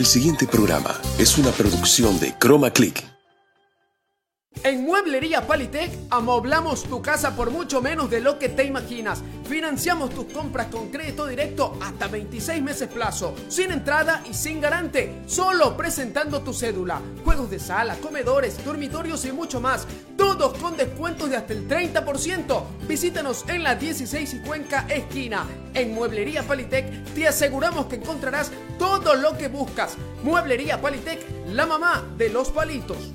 El siguiente programa es una producción de Chroma Click. En Mueblería Palitec amoblamos tu casa por mucho menos de lo que te imaginas. Financiamos tus compras con crédito directo hasta 26 meses plazo, sin entrada y sin garante, solo presentando tu cédula. Juegos de sala, comedores, dormitorios y mucho más, todos con descuentos de hasta el 30%. Visítanos en la 16 y Cuenca esquina. En Mueblería Palitec te aseguramos que encontrarás todo lo que buscas. Mueblería Palitec, la mamá de los palitos.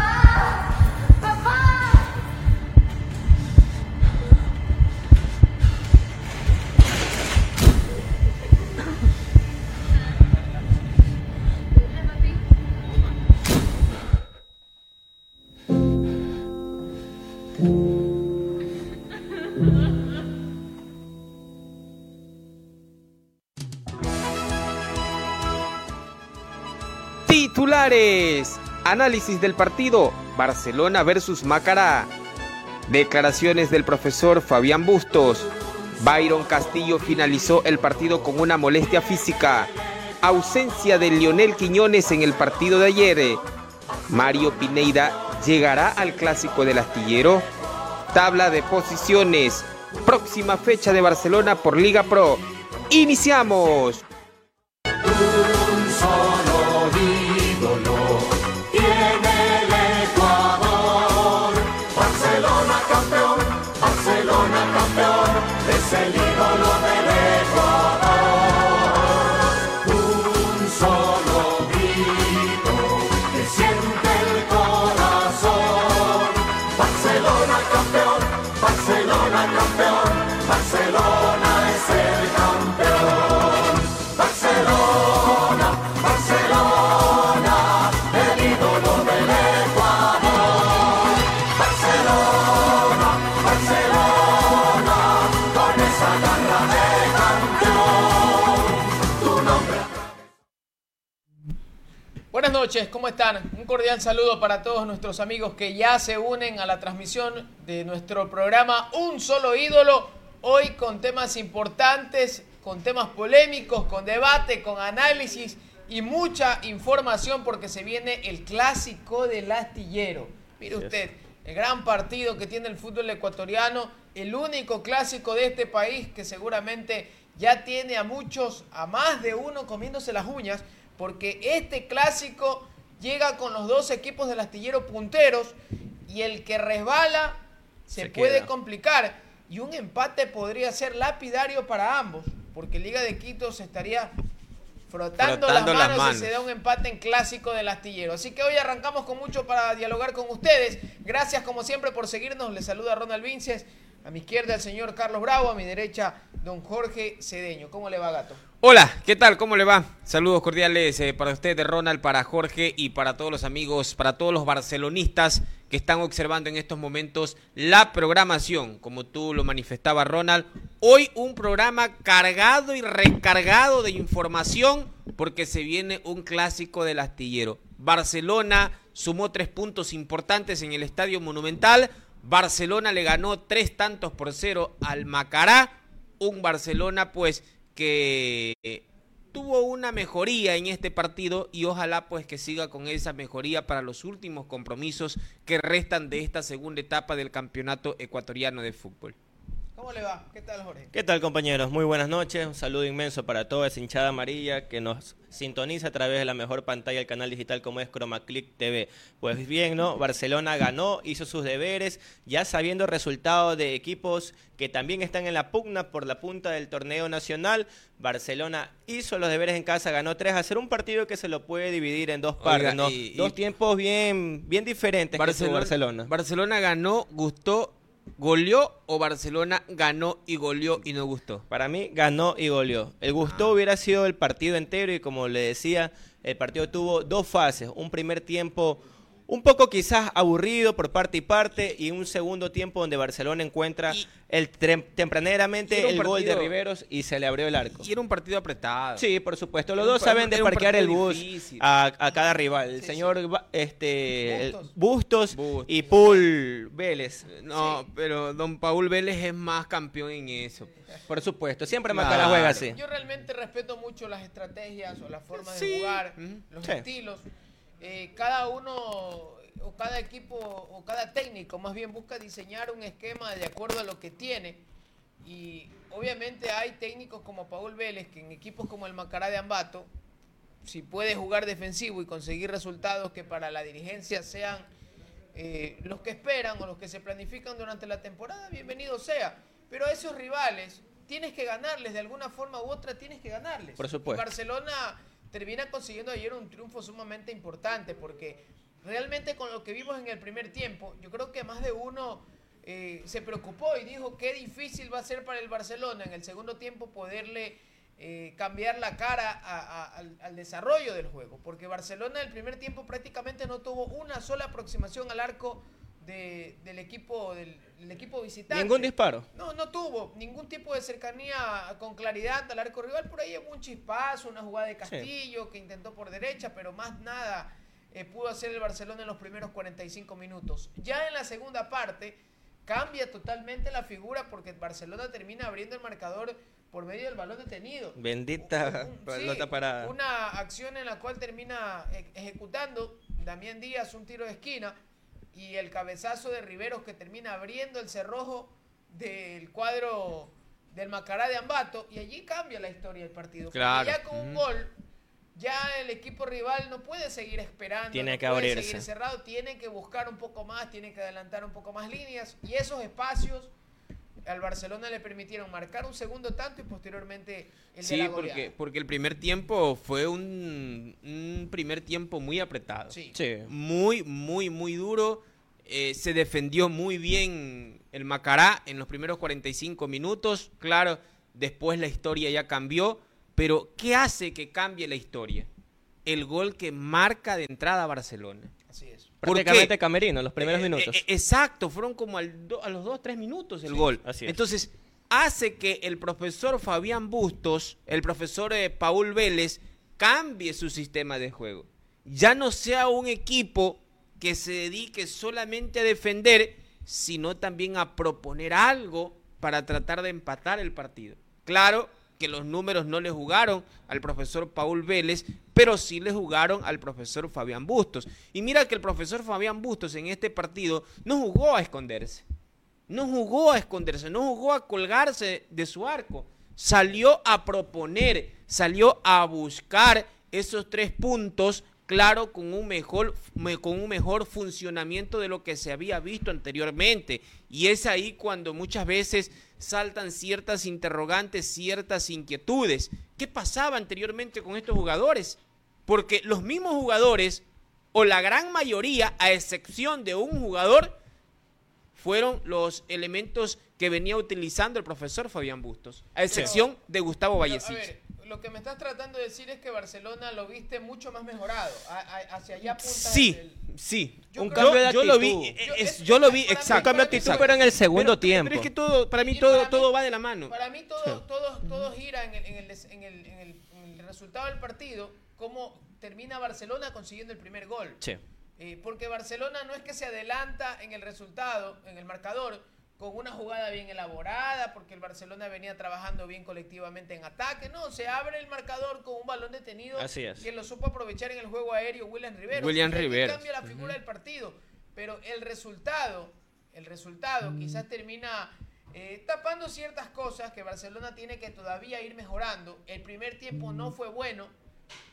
Análisis del partido. Barcelona versus Macará. Declaraciones del profesor Fabián Bustos. Byron Castillo finalizó el partido con una molestia física. Ausencia de Lionel Quiñones en el partido de ayer. Mario Pineida llegará al clásico del astillero. Tabla de posiciones. Próxima fecha de Barcelona por Liga Pro. Iniciamos. Noches, ¿cómo están? Un cordial saludo para todos nuestros amigos que ya se unen a la transmisión de nuestro programa Un Solo Ídolo, hoy con temas importantes, con temas polémicos, con debate, con análisis y mucha información porque se viene el clásico del astillero. Mire usted, el gran partido que tiene el fútbol ecuatoriano, el único clásico de este país que seguramente ya tiene a muchos, a más de uno comiéndose las uñas, porque este clásico llega con los dos equipos del astillero punteros y el que resbala se, Se puede queda. complicar y un empate podría ser lapidario para ambos, porque Liga de Quito se estaría frotando, Frotando las, las manos manos. si se da un empate en clásico del astillero. Así que hoy arrancamos con mucho para dialogar con ustedes. Gracias como siempre por seguirnos. Les saluda Ronald Vinces. A mi izquierda el señor Carlos Bravo, a mi derecha don Jorge Cedeño. ¿Cómo le va, gato? Hola, ¿qué tal? ¿Cómo le va? Saludos cordiales eh, para usted, de Ronald, para Jorge y para todos los amigos, para todos los barcelonistas que están observando en estos momentos la programación, como tú lo manifestaba Ronald. Hoy un programa cargado y recargado de información porque se viene un clásico del astillero. Barcelona sumó tres puntos importantes en el Estadio Monumental. Barcelona le ganó tres tantos por cero al Macará. Un Barcelona pues que eh, tuvo una mejoría en este partido y ojalá pues que siga con esa mejoría para los últimos compromisos que restan de esta segunda etapa del campeonato ecuatoriano de fútbol. ¿Cómo le va? ¿Qué tal, Jorge? ¿Qué tal compañeros? Muy buenas noches. Un saludo inmenso para toda esa hinchada amarilla que nos sintoniza a través de la mejor pantalla del canal digital como es Chroma Click TV. Pues bien, ¿no? Barcelona ganó, hizo sus deberes, ya sabiendo resultados de equipos que también están en la pugna por la punta del torneo nacional. Barcelona hizo los deberes en casa, ganó 3 a 0, un partido que se lo puede dividir en dos Oiga, partes, ¿no? y- y- Dos tiempos bien, bien diferentes que tuvo Barcelona. Barcelona ganó, gustó, goleó o Barcelona ganó y goleó y no gustó. Para mí ganó y goleó. El gustó Ah. hubiera sido el partido entero y como le decía, el partido tuvo dos fases. Un primer tiempo un poco quizás aburrido por parte y parte y un segundo tiempo donde Barcelona encuentra Y- el tempraneramente el gol de Riveros y se le abrió el arco. Y era un partido apretado. Sí, por supuesto. Los Era dos saben de era un parquear el bus a, a cada rival. El Sí, señor este Bustos. Bustos, Bustos. y Paul Vélez. No, pero don Paul Vélez es más campeón en eso. Por supuesto. Siempre Claro. Juega así. Yo realmente respeto mucho las estrategias o las formas Sí. de jugar, los Sí. estilos. Eh, cada uno o cada equipo o cada técnico más bien busca diseñar un esquema de acuerdo a lo que tiene. Y obviamente hay técnicos como Paul Vélez que en equipos como el Macará de Ambato, si puede jugar defensivo y conseguir resultados que para la dirigencia sean eh, los que esperan o los que se planifican durante la temporada, bienvenido sea. Pero a esos rivales tienes que ganarles de alguna forma u otra, tienes que ganarles. Por supuesto. Y Barcelona termina consiguiendo ayer un triunfo sumamente importante porque realmente con lo que vimos en el primer tiempo, yo creo que más de uno eh, se preocupó y dijo qué difícil va a ser para el Barcelona en el segundo tiempo poderle eh, cambiar la cara al, desarrollo del juego. Porque Barcelona el primer tiempo prácticamente no tuvo una sola aproximación al arco de- del, equipo, del, del equipo visitante. Ningún disparo. No, no tuvo ningún tipo de cercanía con claridad al arco rival. Por ahí hubo un chispazo, una jugada de Castillo que intentó por derecha, pero más nada eh, pudo hacer el Barcelona en los primeros 45 minutos. Ya en la segunda parte cambia totalmente la figura porque Barcelona termina abriendo el marcador por medio del balón detenido. Bendita Un- un- pelota sí, parada. Una acción en la cual termina e- ejecutando Damián Díaz un tiro de esquina y el cabezazo de Riveros que termina abriendo el cerrojo del cuadro del Macará de Ambato y allí cambia la historia del partido. Porque Claro. Ya con un gol, ya el equipo rival no puede seguir esperando, Tiene no que puede abrirse. seguir cerrado, tiene que buscar un poco más, tiene que adelantar un poco más líneas y esos espacios al Barcelona le permitieron marcar un segundo tanto y posteriormente el de Sí, la goleada. porque, porque el primer tiempo fue un, un primer tiempo muy apretado. Sí. Sí. Muy, muy, muy duro. Eh, se defendió muy bien el Macará en los primeros 45 minutos. Claro, después la historia ya cambió. Pero, ¿qué hace que cambie la historia? El gol que marca de entrada a Barcelona. Así es. ¿Por Prácticamente qué? camerino, los primeros Eh, minutos. eh, exacto, fueron como al do- a los dos, tres minutos el gol. así es. Entonces, hace que el profesor Fabián Bustos, el profesor eh, Paul Vélez, cambie su sistema de juego. Ya no sea un equipo que se dedique solamente a defender, sino también a proponer algo para tratar de empatar el partido. Claro que los números no le jugaron al profesor Paul Vélez, pero sí le jugaron al profesor Fabián Bustos. Y mira que el profesor Fabián Bustos en este partido no jugó a esconderse. No jugó a esconderse, no jugó a colgarse de su arco. Salió a proponer, salió a buscar esos tres puntos, claro, con un mejor, me- con un mejor funcionamiento de lo que se había visto anteriormente. Y es ahí cuando muchas veces saltan ciertas interrogantes, ciertas inquietudes. ¿Qué pasaba anteriormente con estos jugadores? Porque los mismos jugadores, o la gran mayoría, a excepción de un jugador, fueron los elementos que venía utilizando el profesor Fabián Bustos, a excepción de Gustavo Pero, a Vallecich. ver, lo que me estás tratando de decir es que Barcelona lo viste mucho más mejorado. A- a- hacia allá apunta Sí, el- sí. Yo Un cambio de yo lo vi, actitud. eh, Yo- es- eso- yo lo vi, mí- exacto. Un cambio de actitud, pero en el segundo Pero- tiempo. Pero es que todo, para mí todo, para mí- todo va de la mano. Para mí todo, todo, todo gira en el, en, el, des- en el- en el- en el resultado del partido, cómo termina Barcelona consiguiendo el primer gol. Sí. Eh, porque Barcelona no es que se adelanta en el resultado, en el marcador, con una jugada bien elaborada, porque el Barcelona venía trabajando bien colectivamente en ataque. No, se abre el marcador con un balón detenido Así es. que lo supo aprovechar en el juego aéreo William Rivero. William Riveros. cambia la figura del partido. Pero el resultado, el resultado quizás termina eh, tapando ciertas cosas que Barcelona tiene que todavía ir mejorando. El primer tiempo no fue bueno.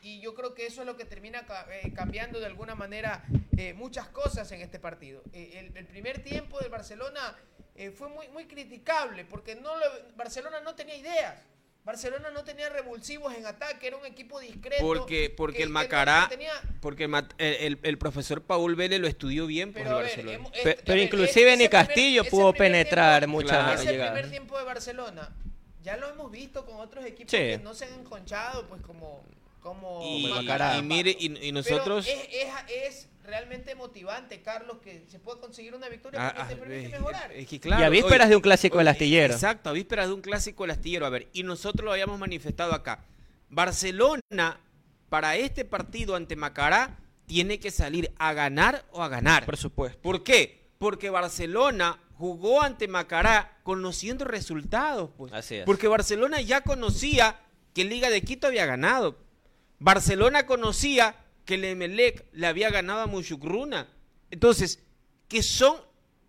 Y yo creo que eso es lo que termina eh, cambiando de alguna manera eh, muchas cosas en este partido. Eh, el, el primer tiempo del Barcelona eh, fue muy, muy criticable porque no lo- Barcelona no tenía ideas. Barcelona no tenía revulsivos en ataque, era un equipo discreto. Porque, porque que- el Macará, no tenía- porque el, el- profesor Paul Vélez lo estudió bien por ver, Barcelona. hemos- este- pero ver, inclusive ese ni Castillo ese pudo penetrar tiempo- muchas Ese llegadas. primer tiempo de Barcelona, ya lo hemos visto con otros equipos Sí. que no se han enconchado, pues como como Y, y mire, y, y Pero nosotros... es, es, es realmente motivante, Carlos, que se pueda conseguir una victoria Ah, porque te ah, permite es- mejorar. es que claro, y a vísperas de un clásico del oye, astillero. Exacto, a vísperas de un clásico del astillero. A ver, y nosotros lo habíamos manifestado acá. Barcelona, para este partido ante Macará, tiene que salir a ganar o a ganar. Por supuesto. ¿Por qué? Porque Barcelona jugó ante Macará conociendo resultados. Pues. Así es. Porque Barcelona ya conocía que Liga de Quito había ganado. Barcelona conocía que el Emelec le había ganado a Mushukruna. Entonces, que son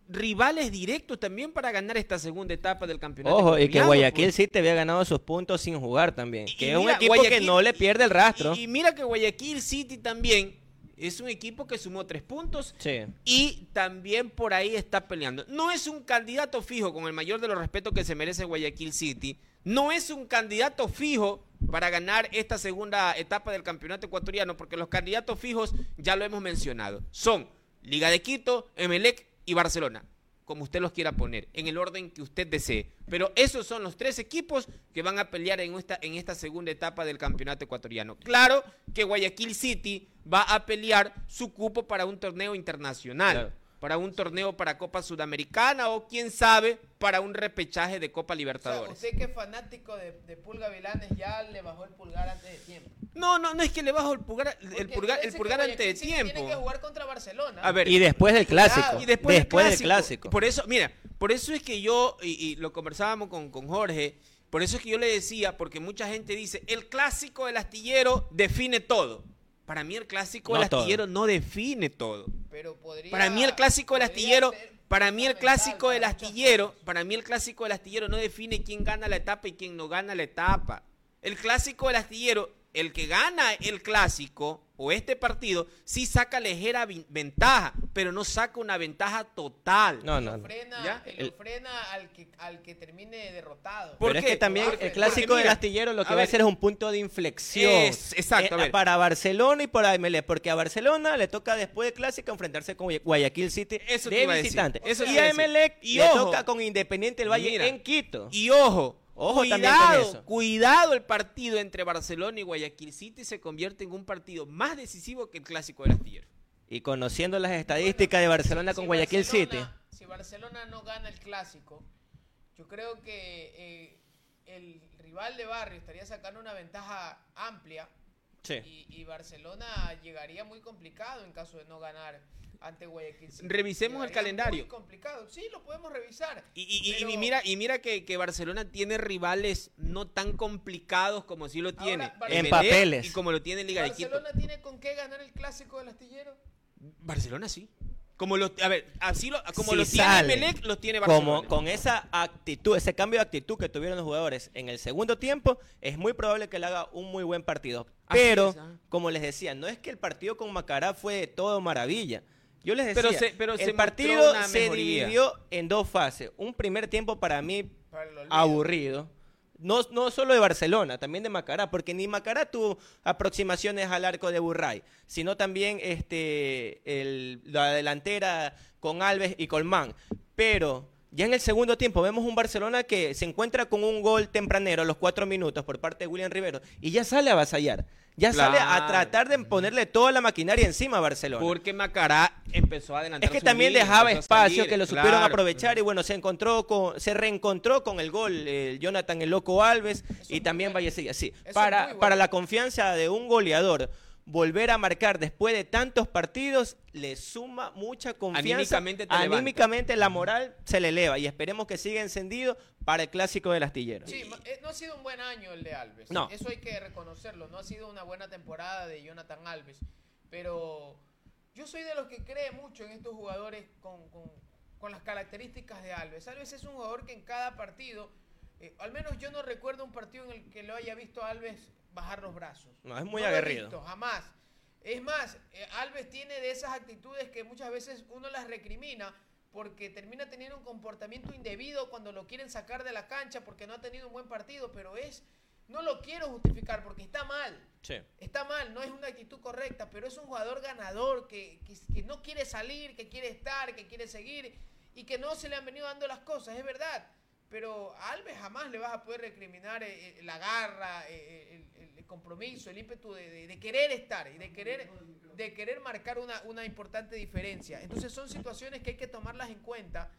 rivales directos también para ganar esta segunda etapa del campeonato. Ojo, y que Guayaquil pues. City había ganado sus puntos sin jugar también. Y- que y es un equipo que no le pierde el rastro. Y, y mira que Guayaquil City también es un equipo que sumó tres puntos Sí. y también por ahí está peleando. No es un candidato fijo, con el mayor de los respetos que se merece Guayaquil City, no es un candidato fijo para ganar esta segunda etapa del campeonato ecuatoriano, porque los candidatos fijos ya lo hemos mencionado. Son Liga de Quito, Emelec y Barcelona, como usted los quiera poner, en el orden que usted desee. Pero esos son los tres equipos que van a pelear en esta, en esta segunda etapa del campeonato ecuatoriano. Claro que Guayaquil City va a pelear su cupo para un torneo internacional. Para un torneo para Copa Sudamericana o quién sabe, para un repechaje de Copa O sea, Libertadores. usted que es fanático de, de Pulga Vilanes ya le bajó el pulgar antes de tiempo. No, no, no es que le bajo el pulgar, el pulgar, el pulgar antes de City Tiene que tiempo. jugar contra Barcelona. A ver, Y después del clásico. Y después, del, del clásico. clásico. Por eso, mira, por eso es que yo, y, y lo conversábamos con, con Jorge, por eso es que yo le decía, porque mucha gente dice, el clásico del astillero define todo. Para mí el clásico No del todo. astillero no define todo. Pero podría, Para mí el clásico del astillero, para mí el clásico del astillero, para mí el clásico del astillero no define quién gana la etapa y quién no gana la etapa. El clásico del astillero, el que gana el clásico o este partido, sí saca ligera ventaja, pero no saca una ventaja total. No, no. lo no. frena, ¿Ya? y lo El- frena al que al que termine derrotado. ¿Por Pero es que también Porque el clásico mira, del astillero lo que a va a hacer es un punto de inflexión. Es- exacto, a Eh, ver. para Barcelona y para MLE, porque a Barcelona le toca después del clásico enfrentarse con Guay- Guayaquil City Eso de visitante. Eso y a. MLE Y le ojo. toca con Independiente del Valle Mira. en Quito. Y ojo, Ojo también cuidado, con eso. cuidado el partido entre Barcelona y Guayaquil City se convierte en un partido más decisivo que el clásico del astillero. Y conociendo las estadísticas de Barcelona con Si Guayaquil City. Barcelona- Si Barcelona no gana el clásico, yo creo que eh, el rival de barrio estaría sacando una ventaja amplia Sí. y, y Barcelona llegaría muy complicado en caso de no ganar ante Guayaquil City. Revisemos el calendario. Muy complicado, sí, lo podemos revisar. Y, mira, y mira que, que Barcelona tiene rivales no tan complicados como sí lo tiene Ahora, En papeles. y como lo tiene Liga de Quito. Barcelona tiene con qué ganar el clásico del astillero. Barcelona sí. Como lo, a ver, así lo, como Si lo tiene los tiene Barcelona. Como con esa actitud, ese cambio de actitud que tuvieron los jugadores en el segundo tiempo, es muy probable que le haga un muy buen partido. Pero, ah. como les decía, no es que el partido con Macará fue de todo maravilla. Yo les decía, Pero se- pero se el partido se mejoría. dividió en dos fases. Un primer tiempo para mí aburrido. No, no solo de Barcelona, también de Macará, porque ni Macará tuvo aproximaciones al arco de Burray, sino también este, el- la delantera con Alves y Colmán. Pero ya en el segundo tiempo vemos un Barcelona que se encuentra con un gol tempranero a los cuatro minutos por parte de William Rivero y ya sale a avasallar. Ya sale a tratar de ponerle toda la maquinaria encima a Barcelona. Porque Macará empezó a adelantar Es que también dejaba espacio que lo supieron claro. aprovechar y bueno, se encontró con, se reencontró con el gol el Jonathan el Loco Alves y también bueno. Vallecilla. Sí, para, bueno. para la confianza de un goleador, volver a marcar después de tantos partidos le suma mucha confianza. Anímicamente te levanta. Anímicamente la moral se le eleva y esperemos que siga encendido para el clásico del astillero. Sí, eh, no ha sido un buen año el de Alves. No. Eso hay que reconocerlo. No ha sido una buena temporada de Jonathan Alves. Pero yo soy de los que cree mucho en estos jugadores con, con- con las características de Alves. Alves es un jugador que en cada partido, eh, al menos yo no recuerdo un partido en el que lo haya visto a Alves bajar los brazos. No, es muy he aguerrido. visto, jamás. Es más, eh, Alves tiene de esas actitudes que muchas veces uno las recrimina porque termina teniendo un comportamiento indebido cuando lo quieren sacar de la cancha porque no ha tenido un buen partido, pero es, no lo quiero justificar porque está mal. Sí. Está mal, no es una actitud correcta, pero es un jugador ganador que, que- que no quiere salir, que quiere estar, que quiere seguir y que no se le han venido dando las cosas, es verdad. Pero a Alves jamás le vas a poder recriminar eh, eh, la garra, eh, el, compromiso, el ímpetu de, de- de querer estar y de querer, de querer marcar una, una importante diferencia. Entonces son situaciones que hay que tomarlas en cuenta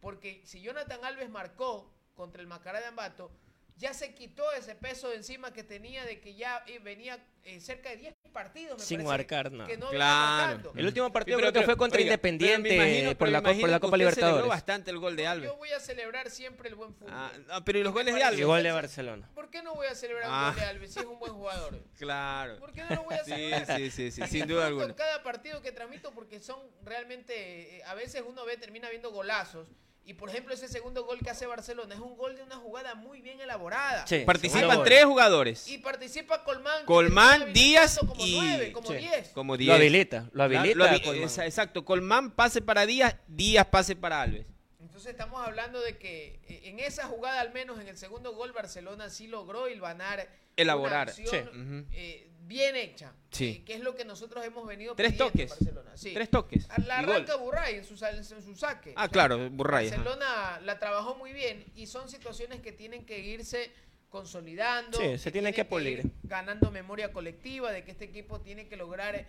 porque si Jonathan Alves marcó contra el Macará de Ambato, ya se quitó ese peso de encima que tenía de que ya eh, venía eh, cerca de 10 partidos. me Sin marcar nada. que no Claro. El último partido Pero- creo que pero- fue contra oiga, Independiente imagino- por, la, por la que Copa usted celebró Libertadores. bastante el gol de Alves. Yo voy a celebrar siempre el buen fútbol. Ah, no, pero ¿y los goles de Y Alves? gol de Barcelona. ¿Por qué no voy a celebrar Ah. un gol de Alves si es un buen jugador? Claro. ¿Por qué no lo voy a Sí, celebrar? sí, sí, sí, Y sin duda alguna. cada partido que transmito porque son realmente, eh, a veces uno ve, termina viendo golazos. Y por ejemplo, ese segundo gol que hace Barcelona es un gol de una jugada muy bien elaborada. Sí, Participan tres jugadores. Y participa Colmán. Colmán, Díaz como y- nueve, como Sí. diez. Como Lo 10. habilita, lo habilita. Lo habi- Colmán. esa- exacto. Colmán pase para Díaz, Díaz pase para Alves. Entonces estamos hablando de que eh, en esa jugada, al menos en el segundo gol, Barcelona sí logró hilvanar. Elaborar, Una acción, sí. Eh, bien hecha. Sí. eh, que es lo que nosotros hemos venido Tres pidiendo en toques. Barcelona. Sí. Tres toques. La y gol. arranca Burray en su, en su saque. Ah, claro, Burray. ajá. Barcelona la trabajó muy bien y son situaciones que tienen que irse consolidando. Sí, se tienen que pulir. ir ganando memoria colectiva de que este equipo tiene que lograr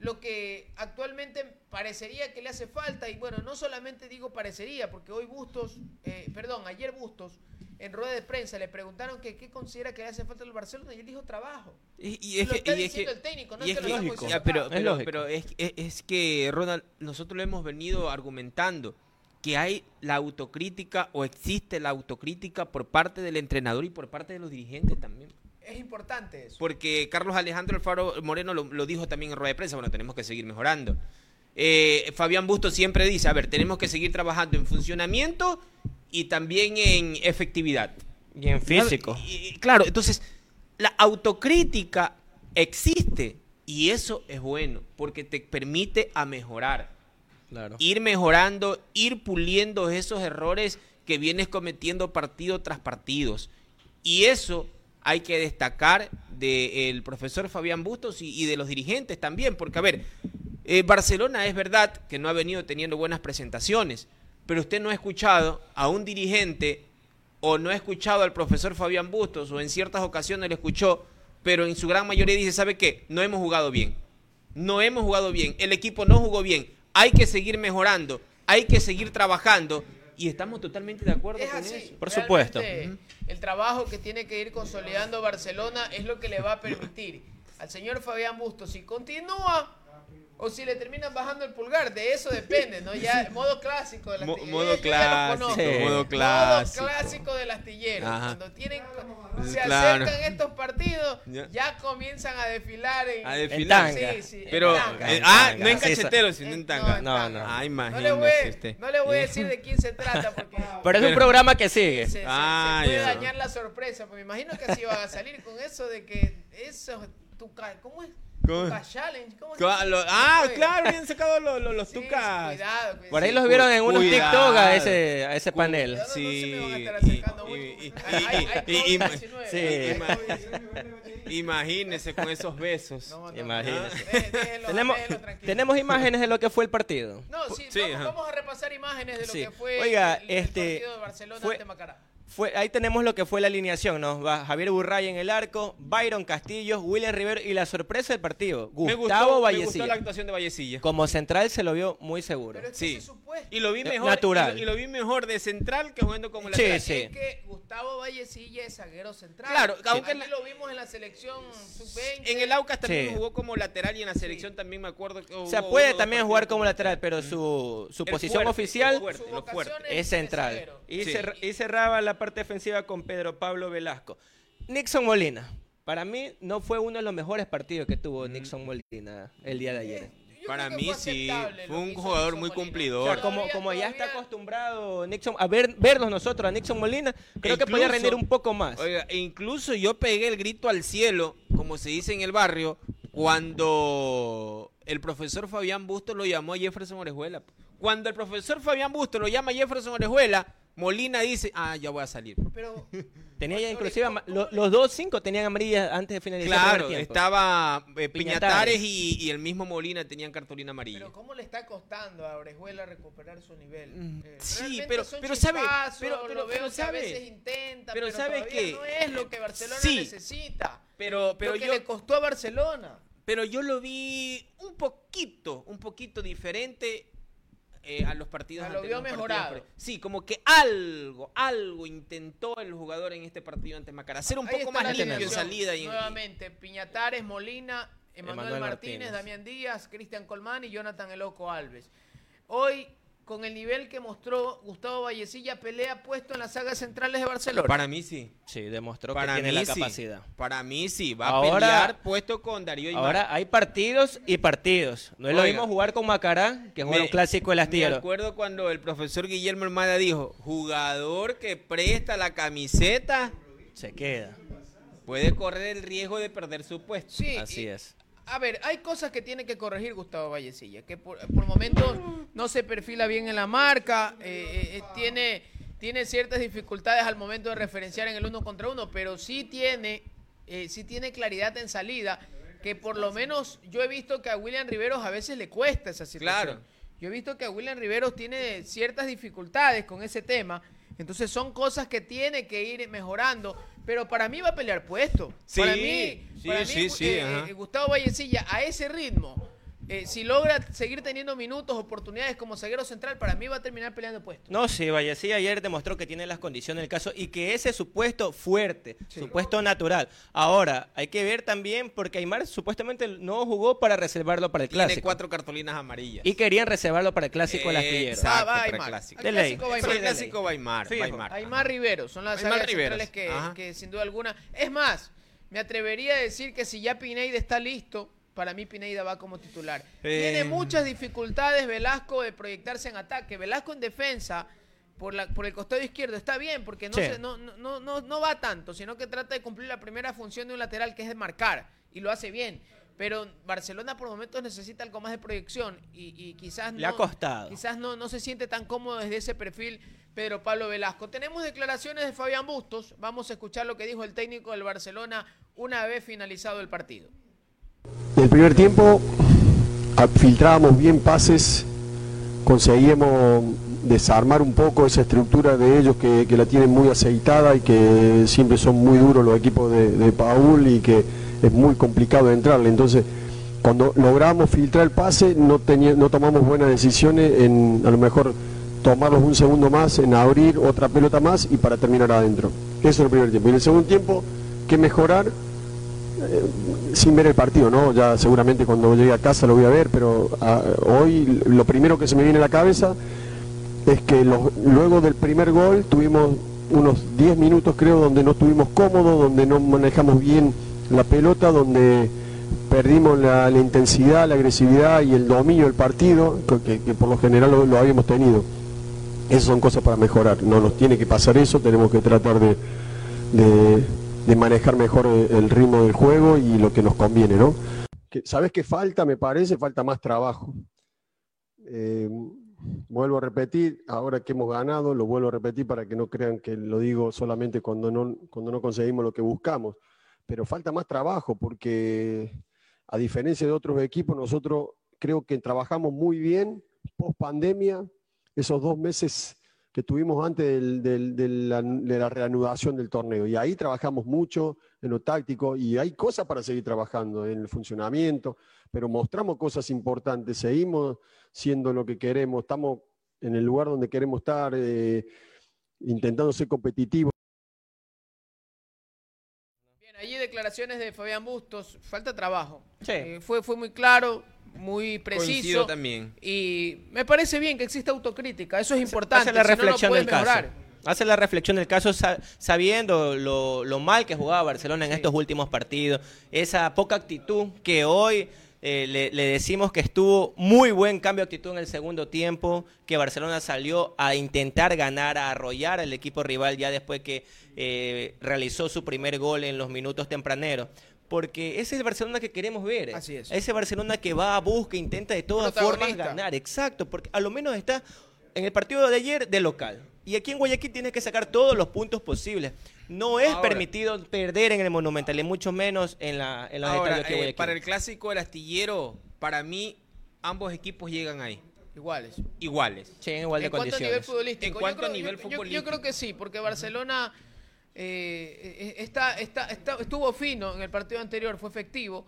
lo que actualmente parecería que le hace falta y bueno, no solamente digo parecería, porque hoy Bustos, eh, perdón, ayer Bustos en rueda de prensa le preguntaron que qué considera que le hace falta al Barcelona y él dijo trabajo. Y, y es Lo que, está y es diciendo que- el técnico, no y es es que lo ya, pero. Es pero, lógico. pero es, es- es que, Ronald, nosotros lo hemos venido argumentando que hay la autocrítica o existe la autocrítica por parte del entrenador y por parte de los dirigentes también. Es importante eso. Porque Carlos Alejandro Alfaro Moreno lo, lo dijo también en rueda de prensa, bueno, tenemos que seguir mejorando. Eh, Fabián Busto siempre dice, a ver, tenemos que seguir trabajando en funcionamiento y también en efectividad. Y en físico. Y- y- claro, entonces la autocrítica existe y eso es bueno porque te permite a mejorar, Claro. ir mejorando, ir puliendo esos errores que vienes cometiendo partido tras partidos. Y eso hay que destacar del profesor Fabián Bustos y, y de los dirigentes también, porque a ver, eh, Barcelona es verdad que no ha venido teniendo buenas presentaciones, pero usted no ha escuchado a un dirigente o no ha escuchado al profesor Fabián Bustos o en ciertas ocasiones le escuchó, pero en su gran mayoría dice, ¿sabe qué? No hemos jugado bien. No hemos jugado bien. El equipo no jugó bien. Hay que seguir mejorando. Hay que seguir trabajando. Y estamos totalmente de acuerdo Es con así. eso. Por Realmente, supuesto. El trabajo que tiene que ir consolidando Barcelona es lo que le va a permitir al señor Fabián Bustos si continúa o si le terminan bajando el pulgar. De eso depende, ¿no? Ya modo clásico del Mo- astillero. modo Yo ya los clásico, modo clásico. Modo clásico del astillero. Ajá. Cuando tienen, se Claro. acercan estos partidos, Ya. comienzan a desfilar en, A En desfilar. tanga. Sí, sí, en Pero, tanga. eh, En ah, no en cachetero, sino en no, tanga. en No, tanga. no. Ah, No le, voy, usted. no le voy a decir de quién se trata porque Pero es un programa que sigue. se, se- se Ah, puede dañar la sorpresa. Pues me imagino que así va a salir con eso de que eso, tu, ¿cómo es? ¿Cómo? Tuca Challenge. ¿Cómo se Cla- llama? lo- ah, Oye, claro, habían sacado los, los, los sí, tucas. Cuidado, cuidado. Por ahí Sí, los vieron en unos Cuidado. TikTok a ese, a ese panel. Cuidado, no se me van a estar Sí, acercando y- mucho, y- porque hay- hay y- y- COVID-19, sí. hay Ima- COVID-19. Imagínese con esos besos. No, no, Imagínese. deje- déjelo- Tenemos, tranquilo. tenemos imágenes de lo que fue el partido. No, sí, Sí, vamos, ajá. vamos a repasar imágenes de lo Sí. que fue Oiga, el, el este, partido de Barcelona fue- ante Macará. Fue, ahí tenemos lo que fue la alineación, ¿no? Va Javier Burray en el arco, Byron Castillo, William Rivero y la sorpresa del partido, me Gustavo gustó, me Vallecilla. gustó la actuación de Vallecilla. Como central se lo vio muy seguro. Pero Sí. Y lo vi mejor. natural. Y lo, y lo vi mejor de central que jugando como Sí, lateral. sí. Es que Gustavo Vallecilla es zaguero central. Claro, aunque lo vimos en la selección sub-20. En el Aucas también Sí. jugó como lateral y en la selección también me acuerdo que O hubo sea, puede o también jugar como lateral, pero su, su El posición fuerte, oficial fuerte, fuerte. es central. Y, Sí. cerra- y cerraba la parte defensiva con Pedro Pablo Velasco. Nixon Molina. Para mí no fue uno de los mejores partidos que tuvo Mm. Nixon Molina el día de ayer. Yo Para mí fue sí, fue un jugador Nixon muy Molina. cumplidor. O sea, Ahora, como, Todavía- como ya está acostumbrado Nixon a ver, vernos nosotros a Nixon Molina, creo que podía rendir un poco más. Oiga, e incluso yo pegué el grito al cielo, como se dice en el barrio, cuando el profesor Fabián Busto lo llamó a Jefferson Orejuela. Cuando el profesor Fabián Busto lo llama a Jefferson Orejuela, Molina dice, ah, ya voy a salir. Pero Tenía ya inclusive, ¿cómo- ama- lo- los dos cinco tenían amarillas antes de finalizar el Claro, primer tiempo. estaba eh, Piñatares. Piñatares y, y el mismo Molina tenían cartulina amarilla. Pero ¿cómo le está costando a Orejuela recuperar su nivel? Mm, Eh, sí, pero- son pero sabe- pero- pero- lo veo pero que a sabe- veces intenta, pero pero, sabe que- no es lo que Barcelona Sí. necesita. pero pero lo que yo, le costó a Barcelona. pero yo lo vi un poquito, un poquito diferente eh, a los partidos Ah, lo vio anteriores, mejorado. partidos pre- Sí, como que algo, algo intentó el jugador en este partido ante Macará. Ser un Ahí poco más limpio en salida. Y, Nuevamente, Piñatares, Molina, Emanuel Emanuel Martínez, Martínez. Damián Díaz, Cristian Colmán y Jonathan Eloco Alves. Hoy, con el nivel que mostró Gustavo Vallecilla, pelea puesto en las sagas centrales de Barcelona. para mí sí. Sí, demostró Para que tiene mí la sí. capacidad. Para mí sí. Va Ahora- a pelear puesto con Darío Aymar. Ahora hay partidos y partidos. No es lo Oiga. mismo jugar con Macará que jugar Me- un clásico del Me astillero. acuerdo cuando el profesor Guillermo Hermada dijo, jugador que presta la camiseta Se queda. puede correr el riesgo de perder su puesto. Sí, Así y- es. A ver, hay cosas que tiene que corregir Gustavo Vallecilla, que por, por momentos no se perfila bien en la marca, eh, eh, tiene, tiene ciertas dificultades al momento de referenciar en el uno contra uno, pero sí tiene, eh, sí tiene claridad en salida, que por lo menos yo he visto que a William Riveros a veces le cuesta esa situación. Claro. Yo he visto que a William Riveros tiene ciertas dificultades con ese tema. Entonces son cosas que tiene que ir mejorando. Pero para mí va a pelear puesto. Sí, para mí, sí, para mí, sí, sí, eh, eh, Gustavo Vallecilla a ese ritmo, eh, si logra seguir teniendo minutos, oportunidades como zaguero central, para mí va a terminar peleando puesto. No, sí, Vallecilla ayer demostró que tiene las condiciones del caso y que ese es su puesto fuerte, su puesto natural. Ahora, hay que ver también, porque Aymar supuestamente no jugó para reservarlo para el Tiene clásico. cuatro cartulinas amarillas. Y querían reservarlo para el clásico Eh, astillero. exacto, Ah, va Aymar. clásico. De ley. clásico va Para el Aymar. de clásico va Aymar, Fijo. va Aymar. Aymar Rivero, son las Aymar centrales que, que sin duda alguna. Es más, me atrevería a decir que si ya Pineida está listo, para mí Pineida va como titular. Eh. Tiene muchas dificultades Velasco de proyectarse en ataque. Velasco en defensa. Por, la, por el costado izquierdo está bien porque no, Sí. se- no, no, no, no, va tanto, sino que trata de cumplir la primera función de un lateral que es de marcar y lo hace bien. Pero Barcelona por momentos necesita algo más de proyección y, y quizás Le ha costado. Quizás no, no se siente tan cómodo desde ese perfil Pedro Pablo Velasco. Tenemos declaraciones de Fabián Bustos. Vamos a escuchar lo que dijo el técnico del Barcelona una vez finalizado el partido. En el primer tiempo ah, filtrábamos bien pases, conseguíamos desarmar un poco esa estructura de ellos que, la tienen muy aceitada y que siempre son muy duros los equipos de, Paul y que es muy complicado entrarle. Entonces, cuando logramos filtrar el pase, no, tenía- tomamos buenas decisiones en a lo mejor tomarlos un segundo más, en abrir otra pelota más y para terminar adentro. Eso es el primer tiempo. Y en el segundo tiempo, que mejorar sin ver el partido, ¿no? Ya seguramente cuando llegue a casa lo voy a ver, pero ah, hoy lo primero que se me viene a la cabeza es que luego del primer gol tuvimos unos 10 minutos creo donde no estuvimos cómodos, donde no manejamos bien la pelota, donde perdimos la, intensidad, la agresividad y el dominio del partido, que, por lo general lo, habíamos tenido. Esas son cosas para mejorar, no nos tiene que pasar eso, tenemos que tratar de- de manejar mejor el ritmo del juego y lo que nos conviene, ¿no? ¿Sabes qué falta? Me parece, falta más trabajo. Eh, vuelvo a repetir, ahora que hemos ganado, lo vuelvo a repetir para que no crean que lo digo solamente cuando no, cuando no conseguimos lo que buscamos, pero falta más trabajo porque a diferencia de otros equipos, nosotros creo que trabajamos muy bien post pandemia, esos dos meses que tuvimos antes del- del- de, la, de la reanudación del torneo. Y ahí trabajamos mucho en lo táctico y hay cosas para seguir trabajando en el funcionamiento, pero mostramos cosas importantes, seguimos siendo lo que queremos, estamos en el lugar donde queremos estar, eh, intentando ser competitivos. Bien, allí declaraciones de Fabián Bustos. Falta trabajo. Sí. Eh, fue, fue muy claro, muy preciso. Coincido también. Y me parece bien que exista autocrítica. Eso es importante. Hace la si no, no reflexión del caso. mejorar. Hace la reflexión del caso sa- sabiendo lo, lo mal que jugaba Barcelona en Sí. estos últimos partidos, esa poca actitud que hoy eh, le, le decimos que estuvo muy buen cambio de actitud en el segundo tiempo, que Barcelona salió a intentar ganar, a arrollar al equipo rival ya después que eh, realizó su primer gol en los minutos tempraneros. Porque ese es el Barcelona que queremos ver. Así es. Ese Barcelona que va a busca, intenta de todas formas ganar. Exacto, porque a lo menos está en el partido de ayer de local. Y aquí en Guayaquil tienes que sacar todos los puntos posibles. No es Ahora. permitido perder en el Monumental, y mucho menos en, la, en los Ahora, estadios eh, Guayaquil. para el clásico del astillero, para mí, ambos equipos llegan ahí, Iguales. iguales. Sí, en igual de en cuanto a nivel condiciones. futbolístico. En yo a creo- nivel yo- yo- Yo, futbolístico. creo que sí, porque Barcelona eh, eh, está, está, está- estuvo fino en el partido anterior, fue efectivo.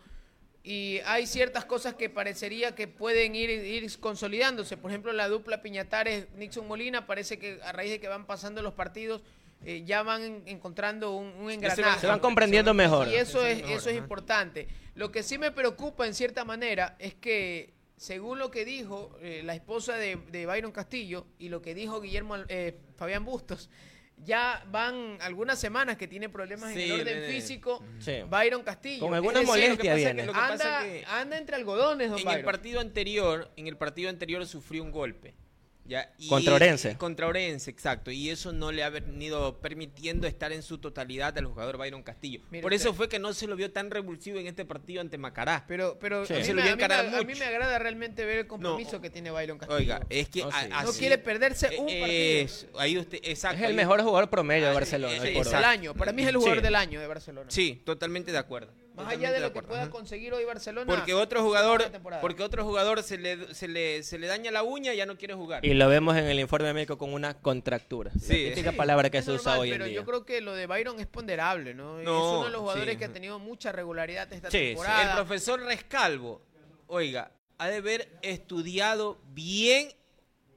Y hay ciertas cosas que parecería que pueden ir, ir consolidándose. Por ejemplo, la dupla Piñatares-Nixon Molina parece que a raíz de que van pasando los partidos eh, ya van en- encontrando un, un engranaje. Se van comprendiendo mejor. Y eso es, eso es importante. Lo que sí me preocupa en cierta manera es que, según lo que dijo eh, la esposa de, de Byron Castillo y lo que dijo Guillermo eh, Fabián Bustos, ya van algunas semanas que tiene problemas en el orden nene. físico Sí. Byron Castillo. Con algunas decir, molestias viene. Anda, es que- anda entre algodones, don En el partido anterior, en el partido anterior sufrió un golpe. ¿Ya? Y- Contra Orense. Contra Orense, exacto. Y eso no le ha venido permitiendo estar en su totalidad al jugador Byron Castillo. Por eso usted. fue que no se lo vio tan revulsivo en este partido ante Macará. Pero, pero Sí. a, mí Se lo me, vio a mí me- encarar a mí mucho. me agrada realmente ver el compromiso que tiene Byron Castillo. Oiga, es que No, a- sí. así- No quiere perderse un eh, partido. es- ahí usted, exacto. Es el ahí- mejor jugador promedio de Ah, Barcelona. exacto. año. Para mí es el jugador Sí. del año de Barcelona. Sí, totalmente de acuerdo. Más allá de lo que pueda conseguir hoy Barcelona. Porque otro jugador, porque otro jugador se le, se le, se le daña la uña y ya no quiere jugar. Y lo vemos en el informe médico con una contractura. Sí. la típica Sí, palabra que se usa hoy en pero día. yo creo que lo de Byron es ponderable, ¿no? es No, uno de los jugadores sí. que ha tenido mucha regularidad esta Sí, sí. temporada. El profesor Rescalvo, oiga, ha de haber estudiado bien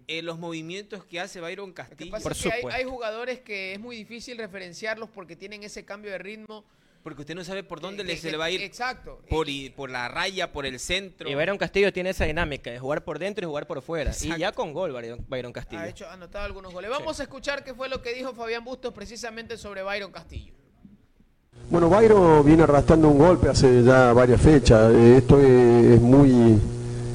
eh, los movimientos que hace Byron Castillo. pasa Por es que hay, supuesto. hay jugadores que es muy difícil referenciarlos porque tienen ese cambio de ritmo. Porque usted no sabe por dónde que- le, que- se le va a ir. Exacto. Por, Y- y- por la raya, por el centro. Y Byron Castillo tiene esa dinámica de jugar por dentro y jugar por fuera. Exacto. Y ya con gol Byron, Byron Castillo. ha hecho, anotado algunos goles. Vamos a escuchar qué fue lo que dijo Fabián Bustos precisamente sobre Byron Castillo. Bueno, Bayro viene arrastrando un golpe hace ya varias fechas. Eh, Esto es, es muy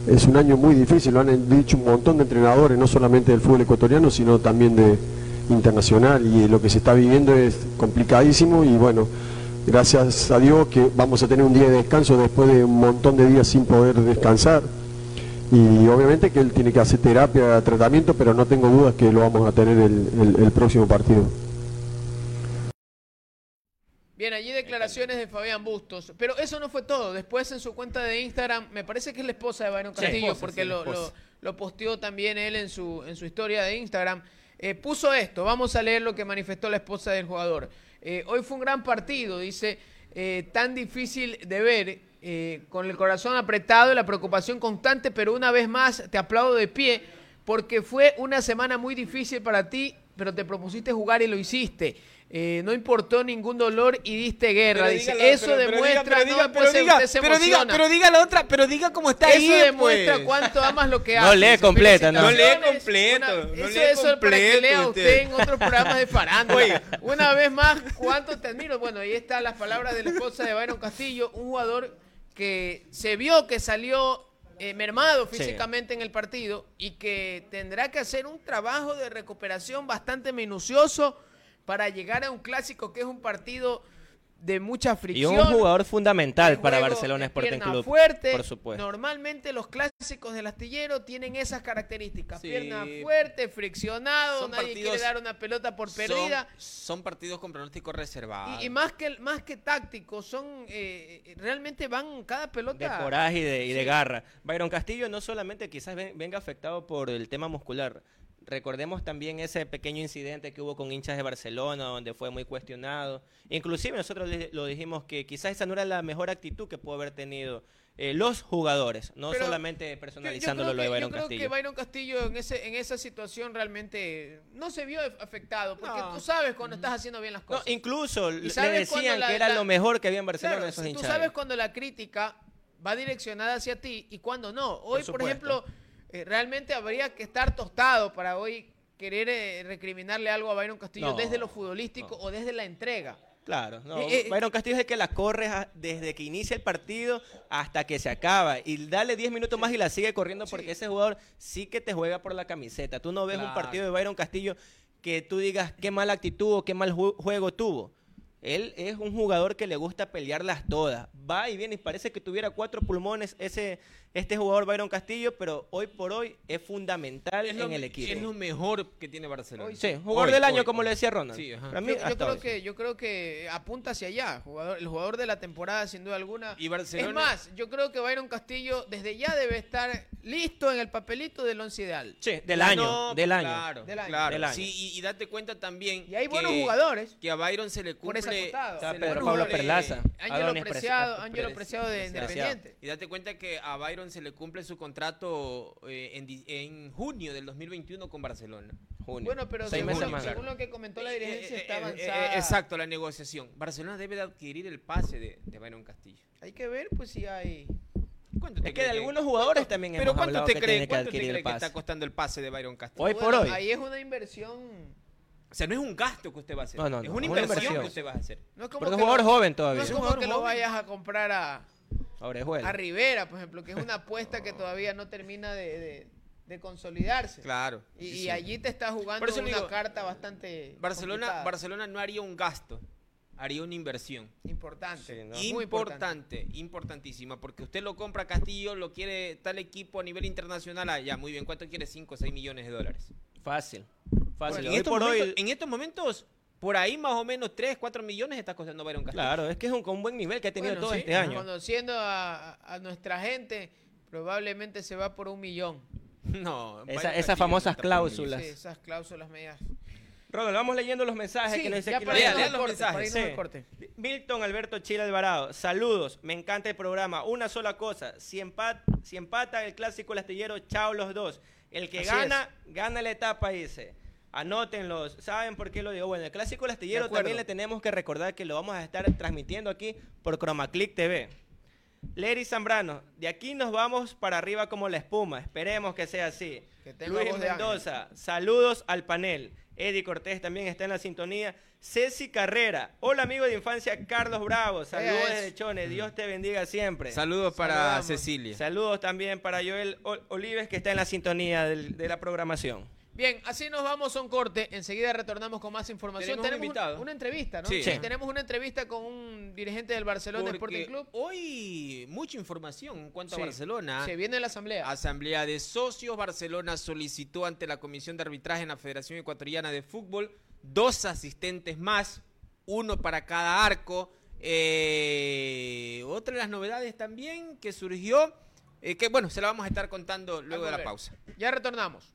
es un año muy difícil, lo han dicho un montón de entrenadores, no solamente del fútbol ecuatoriano, sino también de internacional y lo que se está viviendo es complicadísimo y bueno, gracias a Dios que vamos a tener un día de descanso después de un montón de días sin poder descansar. Y obviamente que él tiene que hacer terapia, tratamiento, pero no tengo dudas que lo vamos a tener el- el- el próximo partido. Bien, allí declaraciones de Fabián Bustos. Pero eso no fue todo. Después en su cuenta de Instagram, me parece que es la esposa de Byron Sí, Castillo, esposa, porque sí, lo, lo, lo posteó también él en su, en su historia de Instagram. Eh, puso esto, vamos a leer lo que manifestó la esposa del jugador. Eh, hoy fue un gran partido, dice, eh, tan difícil de ver, eh, con el corazón apretado y la preocupación constante, pero una vez más te aplaudo de pie, porque fue una semana muy difícil para ti, pero te propusiste jugar y lo hiciste. Eh, no importó ningún dolor y diste guerra. Pero Dice, eso pero- pero demuestra, diga, pero no, diga, pues, pero diga, usted se pero diga, pero diga la otra, pero diga cómo está Eso ahí. demuestra pues. cuánto amas lo que No haces. lee completa, ¿no? No lee completo, Una- no eso, lee eso es para que lea usted. usted en otros programas de farándula. Una vez más, cuánto te admiro. Bueno, ahí están las palabras de la esposa de Byron Castillo, un jugador que se vio que salió eh, mermado Sí. físicamente en el partido y que tendrá que hacer un trabajo de recuperación bastante minucioso para llegar a un clásico que es un partido de mucha Y fricción. un jugador fundamental de para Barcelona de Sporting pierna Club. fuerte. Por supuesto. Normalmente los clásicos del astillero tienen esas características. Sí. Pierna fuerte, friccionado, Son nadie partidos- quiere dar una pelota por perdida. Son, partidos con pronóstico reservado. Y, y más que más que tácticos, son eh, realmente van cada de pelota. coraje y de, y de Sí. garra. Byron Castillo no solamente quizás ven- venga afectado por el tema muscular. Recordemos también ese pequeño incidente que hubo con hinchas de Barcelona, donde fue muy cuestionado. Inclusive nosotros le- lo dijimos que quizás esa no era la mejor actitud que pudo haber tenido eh, los jugadores, no Pero solamente personalizándolo lo de Byron yo creo Castillo. que Byron Castillo en, ese, en esa situación realmente no se vio afectado, porque No. tú sabes cuando estás haciendo bien las No, cosas. incluso ¿Y le decían la- que era la- lo mejor que había en Barcelona Claro, esos tú hinchas. sabes cuando la crítica va direccionada hacia ti y cuando no. Hoy, por, supuesto. ejemplo, eh, realmente habría que estar tostado para hoy querer eh, recriminarle algo a Byron Castillo No, desde lo futbolístico no. o desde la entrega. Claro, no, Eh, Byron Castillo es el que la corre a- desde que inicia el partido hasta que se acaba. Y dale 10 minutos más y la sigue corriendo porque ese jugador sí que te juega por la camiseta. Tú no ves un partido de Byron Castillo que tú digas qué mala actitud o qué mal ju- juego tuvo. Él es un jugador que le gusta pelearlas todas. Va y viene y parece que tuviera cuatro pulmones ese este jugador Byron Castillo, pero hoy por hoy es fundamental Es lo, en el equipo. es lo mejor que tiene Barcelona. Sí, jugador Hoy, del año, hoy, como hoy. le decía Ronald. Sí, ajá. Para mí, Yo, creo que, yo creo que apunta hacia allá, jugador, el jugador de la temporada sin duda alguna. Y Barcelona- Es más, yo creo que Byron Castillo desde ya debe estar listo en el papelito del once ideal. Sí, del Ah, año, no, del año. Claro, Del año. claro. Del año. Sí, y, y date cuenta también Y hay buenos que- jugadores que a Byron se le por cumple se le Pedro Pablo Perlaza. Ángelo Preciado, Preciado. Ángelo Preciado de. Independiente. Y date cuenta que a Byron se le cumple su contrato eh, en, en junio del 2021 con Barcelona. Junio. Bueno, pero según, meses más. según lo que comentó la dirigencia, Eh, está eh, eh, avanzada. exacto, la negociación. Barcelona debe de adquirir el pase de, de Byron Castillo. Hay que ver, pues, si hay. ¿Cuánto te Es que de algunos jugadores también Pero hemos ¿cuánto te cree, que cuánto te cree que está costando el pase de Byron Castillo? Hoy por hoy. Ahí es una inversión. O sea, no es un gasto que usted va a hacer. No, no, es no, una es una inversión, inversión. que usted va a hacer. No es como Porque es que un jugador lo- joven No todavía. es un como jugador que lo vayas a comprar a, Orejuela. a Rivera, por ejemplo, que es una apuesta que todavía no termina de, de- de consolidarse. Claro. Y, sí, y sí. allí te está jugando una digo, carta bastante Barcelona, complicada. Barcelona no haría un gasto, haría una inversión. importante. Sí, ¿no? Muy importante. Importantísima, porque usted lo compra a Castillo, lo quiere tal equipo a nivel internacional, ah, ya, muy bien, ¿cuánto quiere? 5 o 6 millones de dólares. Fácil. Fácil. en, hoy estos por momentos, hoy. en estos momentos, por ahí más o menos 3, 4 millones está costando Byron Castillo. Claro, es que es un, con un buen nivel que ha tenido Bueno, todo sí, este año. Conociendo a, a nuestra gente, probablemente se va por un millón. No, Esa- esas famosas cláusulas. Sí, esas cláusulas medias. Ronald, vamos leyendo los mensajes Sí, que nos dice aquí para los corte, mensajes, para irnos sí. al corte. Milton Alberto Chile Alvarado, saludos, me encanta el programa. Una sola cosa, si, empat- si empata el clásico el astillero, chao los dos. El que Así gana, gana la etapa, dice. Anótenlos. ¿Saben por qué lo digo? Bueno, el clásico el De astillero acuerdo. también le tenemos que recordar que lo vamos a estar transmitiendo aquí por ChromaClick TV. Lery Zambrano, de aquí nos vamos para arriba como la espuma. Esperemos que sea así. Que Luis Mendoza, saludos al panel. Eddie Cortés también está en la sintonía. Ceci Carrera, hola amigo de infancia Carlos Bravo, saludos Vea desde. Chone, Dios te bendiga siempre. Saludos para Saludamos. Cecilia. Saludos también para Joel Ol- Olives que está en la sintonía del- de la programación. Bien, así nos vamos a un corte. Enseguida retornamos con más información. Tenemos un un- invitado. una entrevista, ¿no? Sí. Sí. Tenemos una entrevista con un dirigente del Barcelona Sporting Club. hoy mucha información en cuanto Sí. a Barcelona. Se viene la asamblea. Asamblea de Socios Barcelona solicitó ante la Comisión de Arbitraje en la Federación Ecuatoriana de Fútbol dos asistentes más, uno para cada arco. Eh, otra de las novedades también que surgió, eh, que bueno, se la vamos a estar contando luego de la pausa. Ya retornamos.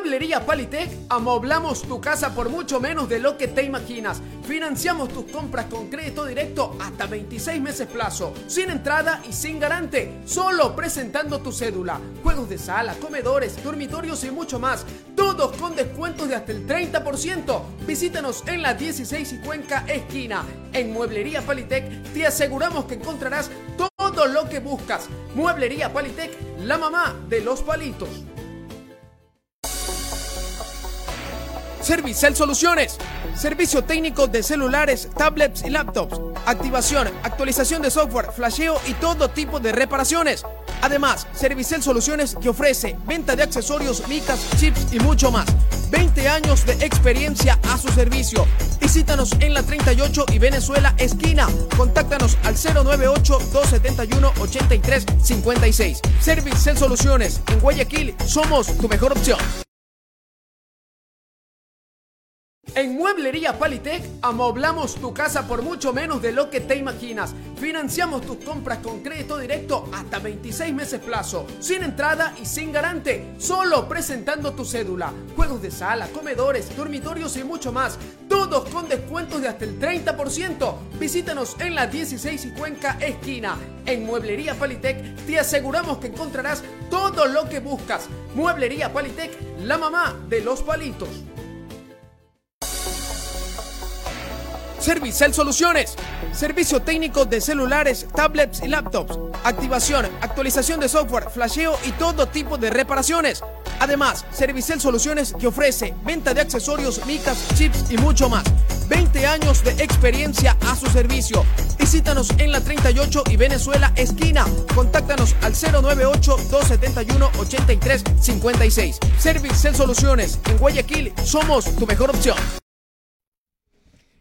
Mueblería Palitec amoblamos tu casa por mucho menos de lo que te imaginas. Financiamos tus compras con crédito directo hasta 26 meses plazo, sin entrada y sin garante, solo presentando tu cédula. Juegos de sala, comedores, dormitorios y mucho más. Todos con descuentos de hasta el 30%. Visítanos en la 16 y Cuenca esquina. En Mueblería Palitec te aseguramos que encontrarás todo lo que buscas. Mueblería Palitec, la mamá de los palitos. Servicel Soluciones. Servicio técnico de celulares, tablets y laptops. Activación, actualización de software, flasheo y todo tipo de reparaciones. Además, Servicel Soluciones te ofrece venta de accesorios, micas, chips y mucho más. 20 años de experiencia a su servicio. Visítanos en la 38 y Venezuela esquina. Contáctanos al 098-271-8356. Servicel Soluciones. En Guayaquil somos tu mejor opción. En Mueblería Palitec amoblamos tu casa por mucho menos de lo que te imaginas. Financiamos tus compras con crédito directo hasta 26 meses plazo, sin entrada y sin garante, solo presentando tu cédula. Juegos de sala, comedores, dormitorios y mucho más. Todos con descuentos de hasta el 30%. Visítanos en la 16 y Cuenca esquina. En Mueblería Palitec te aseguramos que encontrarás todo lo que buscas. Mueblería Palitec, la mamá de los palitos. Servicel Soluciones. Servicio técnico de celulares, tablets y laptops. Activación, actualización de software, flasheo y todo tipo de reparaciones. Además, Servicel Soluciones que ofrece venta de accesorios, micas, chips y mucho más. 20 años de experiencia a su servicio. Visítanos en la 38 y Venezuela esquina. Contáctanos al 098-271-8356. Servicel Soluciones en Guayaquil somos tu mejor opción.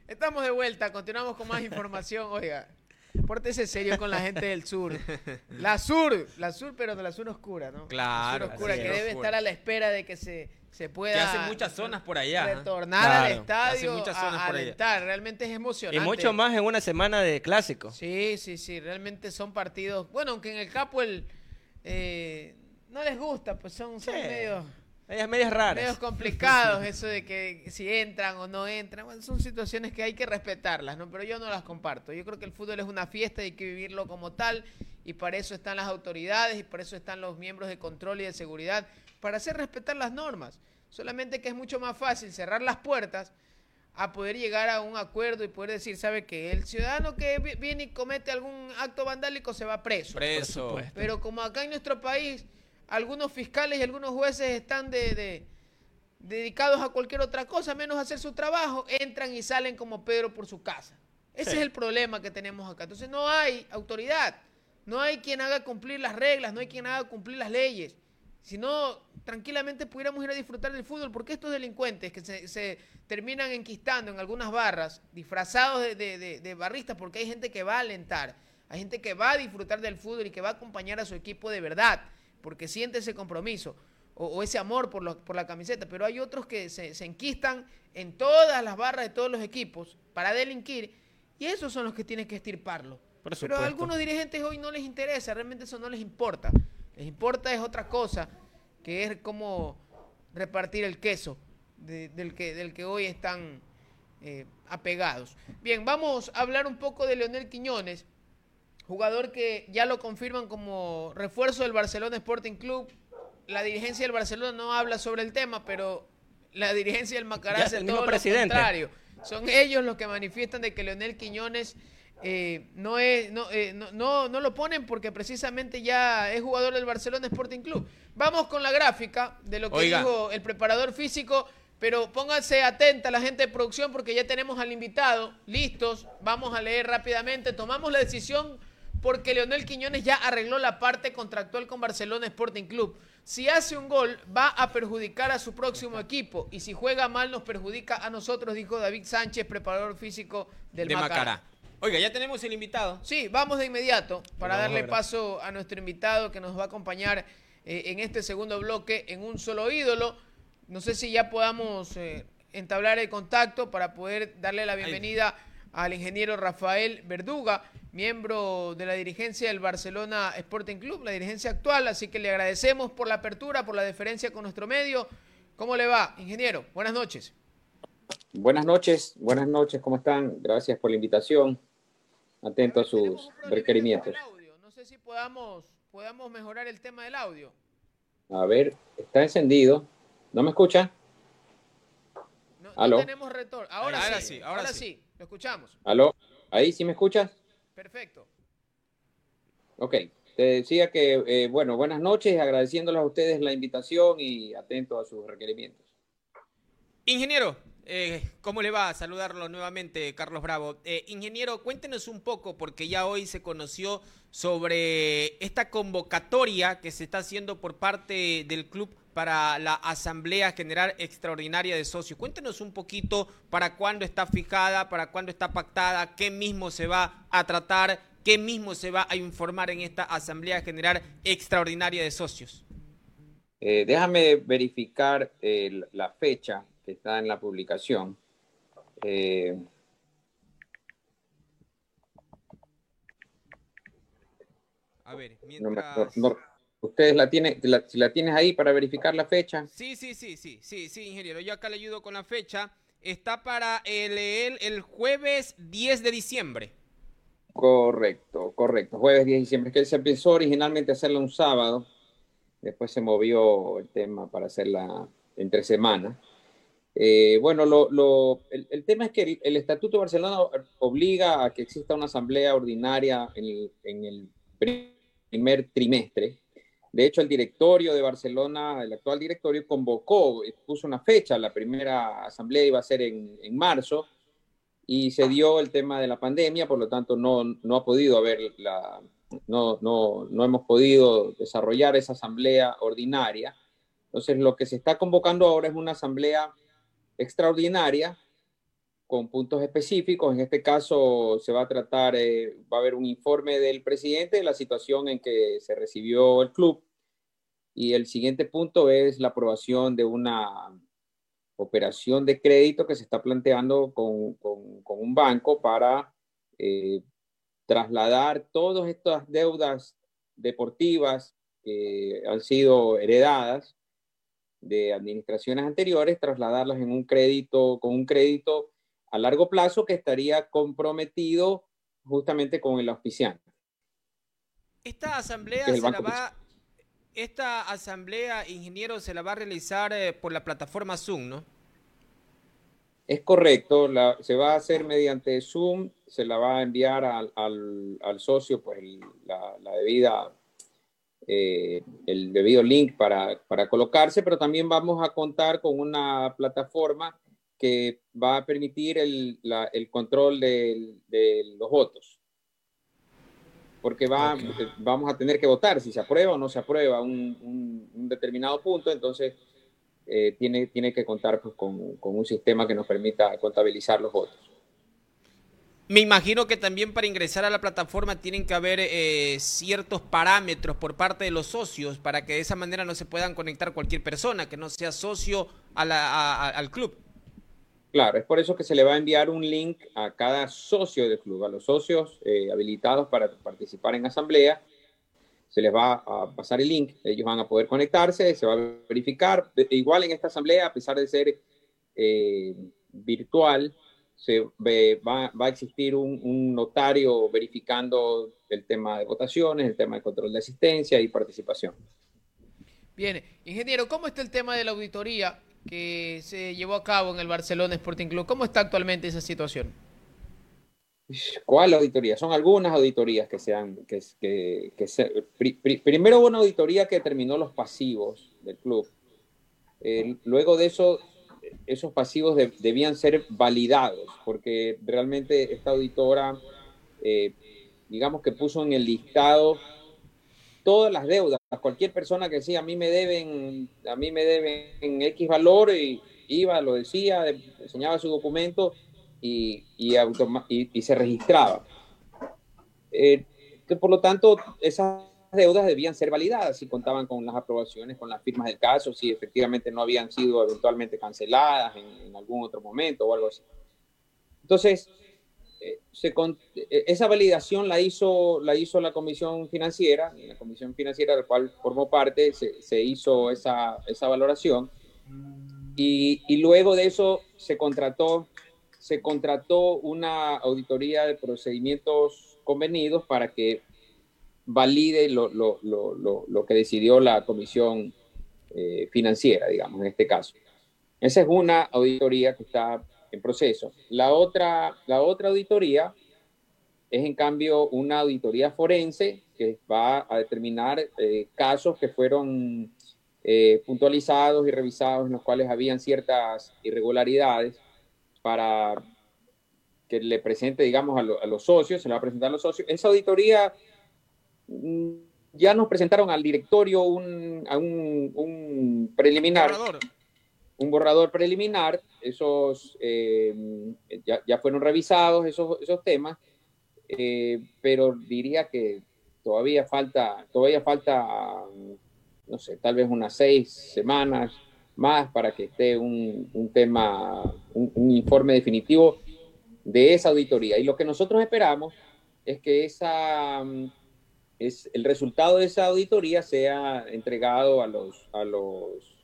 Estamos de vuelta, continuamos con más información. Oiga, pórtese serio con la gente del sur. La sur, la sur, pero de la sur oscura, ¿no? Claro, La sur oscura, que es. debe estar a la espera de que se, se pueda. Que hace muchas zonas por allá. ¿eh? Retornar Claro. al estadio Hace muchas zonas a, por allá. alentar. Realmente es emocionante. Y mucho más en una semana de clásico. Sí, sí, sí. Realmente son partidos. Bueno, aunque en el Capo el, eh, no les gusta, pues son, son Sí. medios, Ellas medias raras. medios complicados eso de que si entran o no entran. Bueno, son situaciones que hay que respetarlas, ¿no? Pero yo no las comparto. Yo creo que el fútbol es una fiesta y hay que vivirlo como tal. Y para eso están las autoridades y para eso están los miembros de control y de seguridad, para hacer respetar las normas. Solamente que es mucho más fácil cerrar las puertas a poder llegar a un acuerdo y poder decir, sabe que el ciudadano que vi- viene y comete algún acto vandálico se va preso. Preso. Pero como acá en nuestro país, algunos fiscales y algunos jueces están de, de- dedicados a cualquier otra cosa, menos hacer su trabajo, entran y salen como Pedro por su casa. Ese Sí. es el problema que tenemos acá. Entonces no hay autoridad, no hay quien haga cumplir las reglas, no hay quien haga cumplir las leyes. Si no, tranquilamente pudiéramos ir a disfrutar del fútbol, porque estos delincuentes que se, se terminan enquistando en algunas barras, disfrazados de, de- de- de barristas, porque hay gente que va a alentar, hay gente que va a disfrutar del fútbol y que va a acompañar a su equipo de verdad, porque siente ese compromiso o, o ese amor por, lo- por la camiseta, pero hay otros que se, se enquistan en todas las barras de todos los equipos para delinquir, y esos son los que tienen que estirparlo. Pero a algunos dirigentes hoy no les interesa, realmente eso no les importa. Les importa es otra cosa, que es cómo repartir el queso de- del, que, del que hoy están eh, apegados. Bien, vamos a hablar un poco de Leonel Quiñones, jugador que ya lo confirman como refuerzo del Barcelona Sporting Club. La dirigencia del Barcelona no habla sobre el tema, pero la dirigencia del Macará hace el mismo todo lo presidente. contrario. Son ellos los que manifiestan de que Leonel Quiñones eh, no, es, no, eh, no, no, no lo ponen porque precisamente ya es jugador del Barcelona Sporting Club. Vamos con la gráfica de lo que Oiga. dijo el preparador físico, pero pónganse atenta la gente de producción porque ya tenemos al invitado listos. Vamos a leer rápidamente. Tomamos la decisión porque Leonel Quiñones ya arregló la parte contractual con Barcelona Sporting Club. Si hace un gol, va a perjudicar a su próximo equipo. Y si juega mal, nos perjudica a nosotros, dijo David Sánchez, preparador físico del de Macará. Macará. Oiga, ya tenemos el invitado. Sí, vamos de inmediato para Vamos darle paso a nuestro invitado que nos va a acompañar eh, en este segundo bloque en un solo ídolo. No sé si ya podamos eh, entablar el contacto para poder darle la bienvenida al ingeniero Rafael Verduga, miembro de la dirigencia del Barcelona Sporting Club, la dirigencia actual. Así que le agradecemos por la apertura, por la deferencia con nuestro medio. ¿Cómo le va, ingeniero? Buenas noches. Buenas noches, buenas noches, ¿cómo están? Gracias por la invitación. Atento a sus requerimientos. No sé si podamos, podamos mejorar el tema del audio. A ver, está encendido. ¿No me escucha? No, tenemos retorno. Ahora, Ahora sí, sí, ahora, ahora sí. Lo escuchamos. ¿Aló? ¿Ahí sí me escuchas? Perfecto. Ok. Te decía que, eh, bueno, buenas noches, agradeciéndoles a ustedes la invitación y atento a sus requerimientos. Ingeniero, eh, ¿cómo le va? Saludarlo nuevamente, Carlos Bravo. Eh, ingeniero, cuéntenos un poco, porque ya hoy se conoció sobre esta convocatoria que se está haciendo por parte del club para la Asamblea General Extraordinaria de Socios. Cuéntenos un poquito para cuándo está fijada, para cuándo está pactada, qué mismo se va a tratar, qué mismo se va a informar en esta Asamblea General Extraordinaria de Socios. Eh, déjame verificar eh, la fecha que está en la publicación. Eh, A ver, no mientras... no- no- ¿Ustedes la tienen, la- si la tienes ahí para verificar la fecha? Sí, sí, sí, sí, sí, sí, ingeniero. Yo acá le ayudo con la fecha. Está para el, el, el jueves 10 de diciembre. Correcto, correcto. Jueves 10 de diciembre. Es que se pensó originalmente hacerla un sábado. Después se movió el tema para hacerla entre semana. Eh, bueno, lo, el, tema es que el, Estatuto de Barcelona obliga a que exista una asamblea ordinaria en el, primer trimestre. De hecho, el directorio de Barcelona, el actual directorio, convocó, puso una fecha, la primera asamblea iba a ser en, en marzo, y se dio el tema de la pandemia, por lo tanto no, no ha podido haber la, no, no, no hemos podido desarrollar esa asamblea ordinaria. Entonces, lo que se está convocando ahora es una asamblea extraordinaria con puntos específicos. En este caso se va a tratar, eh, va a haber un informe del presidente de la situación en que se recibió el club. Y el siguiente punto es la aprobación de una operación de crédito que se está planteando con, con, un banco para eh, trasladar todas estas deudas deportivas que han sido heredadas de administraciones anteriores, trasladarlas en un crédito, con un crédito a largo plazo que estaría comprometido justamente con el auspiciante. Esta asamblea se la va, esta asamblea, ingeniero, se la va a realizar eh, por la plataforma Zoom, ¿no? Es correcto, se va a hacer mediante Zoom, se la va a enviar al, al, socio pues la, la, debida, eh, el debido link para, para, colocarse, pero también vamos a contar con una plataforma que va a permitir el, la, el control de, de, los votos. Porque va, vamos a tener que votar si se aprueba o no se aprueba un, un, un determinado punto, entonces eh, tiene, tiene que contar pues, con, con, un sistema que nos permita contabilizar los votos. Me imagino que también para ingresar a la plataforma tienen que haber eh, ciertos parámetros por parte de los socios para que de esa manera no se puedan conectar cualquier persona que no sea socio a la, al club. Claro, es por eso que se le va a enviar un link a cada socio del club, a los socios eh, habilitados para participar en asamblea se les va a pasar el link, ellos van a poder conectarse, se va a verificar. Igual en esta asamblea, a pesar de ser eh, virtual, se va, a existir un, un, notario verificando el tema de votaciones, el tema de control de asistencia y participación. Bien, ingeniero, ¿cómo está el tema de la auditoría que se llevó a cabo en el Barcelona Sporting Club? ¿Cómo está actualmente esa situación? ¿Cuál auditoría? Son algunas auditorías que se han... Que, que, se, primero una auditoría que determinó los pasivos del club. Luego de eso, esos pasivos debían ser validados, porque realmente esta auditora, eh, digamos que puso en el listado todas las deudas. Cualquier persona que decía, a mí me deben, a mí me deben X valor, y iba, lo decía, enseñaba su documento y, y, se registraba. Eh, por lo tanto, esas deudas debían ser validadas si contaban con las aprobaciones, con las firmas del caso, si efectivamente no habían sido eventualmente canceladas en, algún otro momento o algo así. Entonces, eh, eh, esa validación la hizo, la hizo la Comisión Financiera, la Comisión Financiera de la cual formó parte, se, se hizo esa, esa valoración, y, y, luego de eso se contrató se contrató una auditoría de procedimientos convenidos para que valide lo, lo, lo, lo que decidió la comisión eh, financiera, digamos, en este caso. Esa es una auditoría que está en proceso. La otra, la otra auditoría es, en cambio, una auditoría forense que va a determinar eh, casos que fueron eh, puntualizados y revisados en los cuales habían ciertas irregularidades para que le presente, digamos, a, los socios, se le va a presentar a los socios. Esa auditoría mm, ya nos presentaron al directorio un, un, preliminar, un borrador preliminar, esos eh, ya, fueron revisados esos, esos temas, eh, pero diría que todavía falta, todavía falta, no sé, tal vez unas seis semanas más para que esté un, un tema, un, informe definitivo de esa auditoría. Y lo que nosotros esperamos es que esa, es, el resultado de esa auditoría sea entregado a los, a los,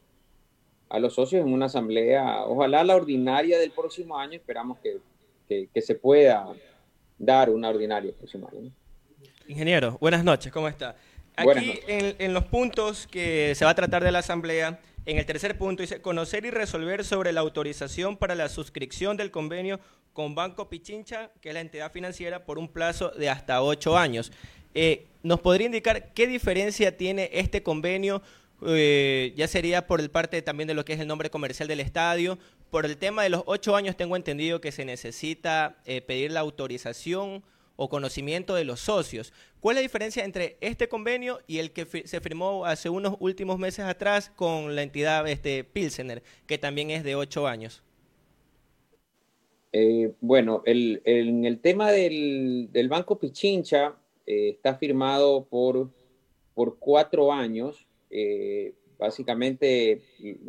a los socios en una asamblea, ojalá la ordinaria del próximo año, esperamos que, que, se pueda dar una ordinaria el próximo año. Ingeniero, buenas noches, ¿cómo está? Aquí en, en, los puntos que se va a tratar de la asamblea En el tercer punto dice, conocer y resolver sobre la autorización para la suscripción del convenio con Banco Pichincha, que es la entidad financiera, por un plazo de hasta ocho años. Eh, ¿Nos podría indicar qué diferencia tiene este convenio? Eh, ya sería por el parte también de lo que es el nombre comercial del estadio. Por el tema de los ocho años tengo entendido que se necesita eh, pedir la autorización o conocimiento de los socios. ¿Cuál es la diferencia entre este convenio y el que se firmó hace unos últimos meses atrás con la entidad este, Pilsener, que también es de ocho años? Eh, bueno, el, en el tema del, Banco Pichincha eh, está firmado por, por cuatro años. Eh, básicamente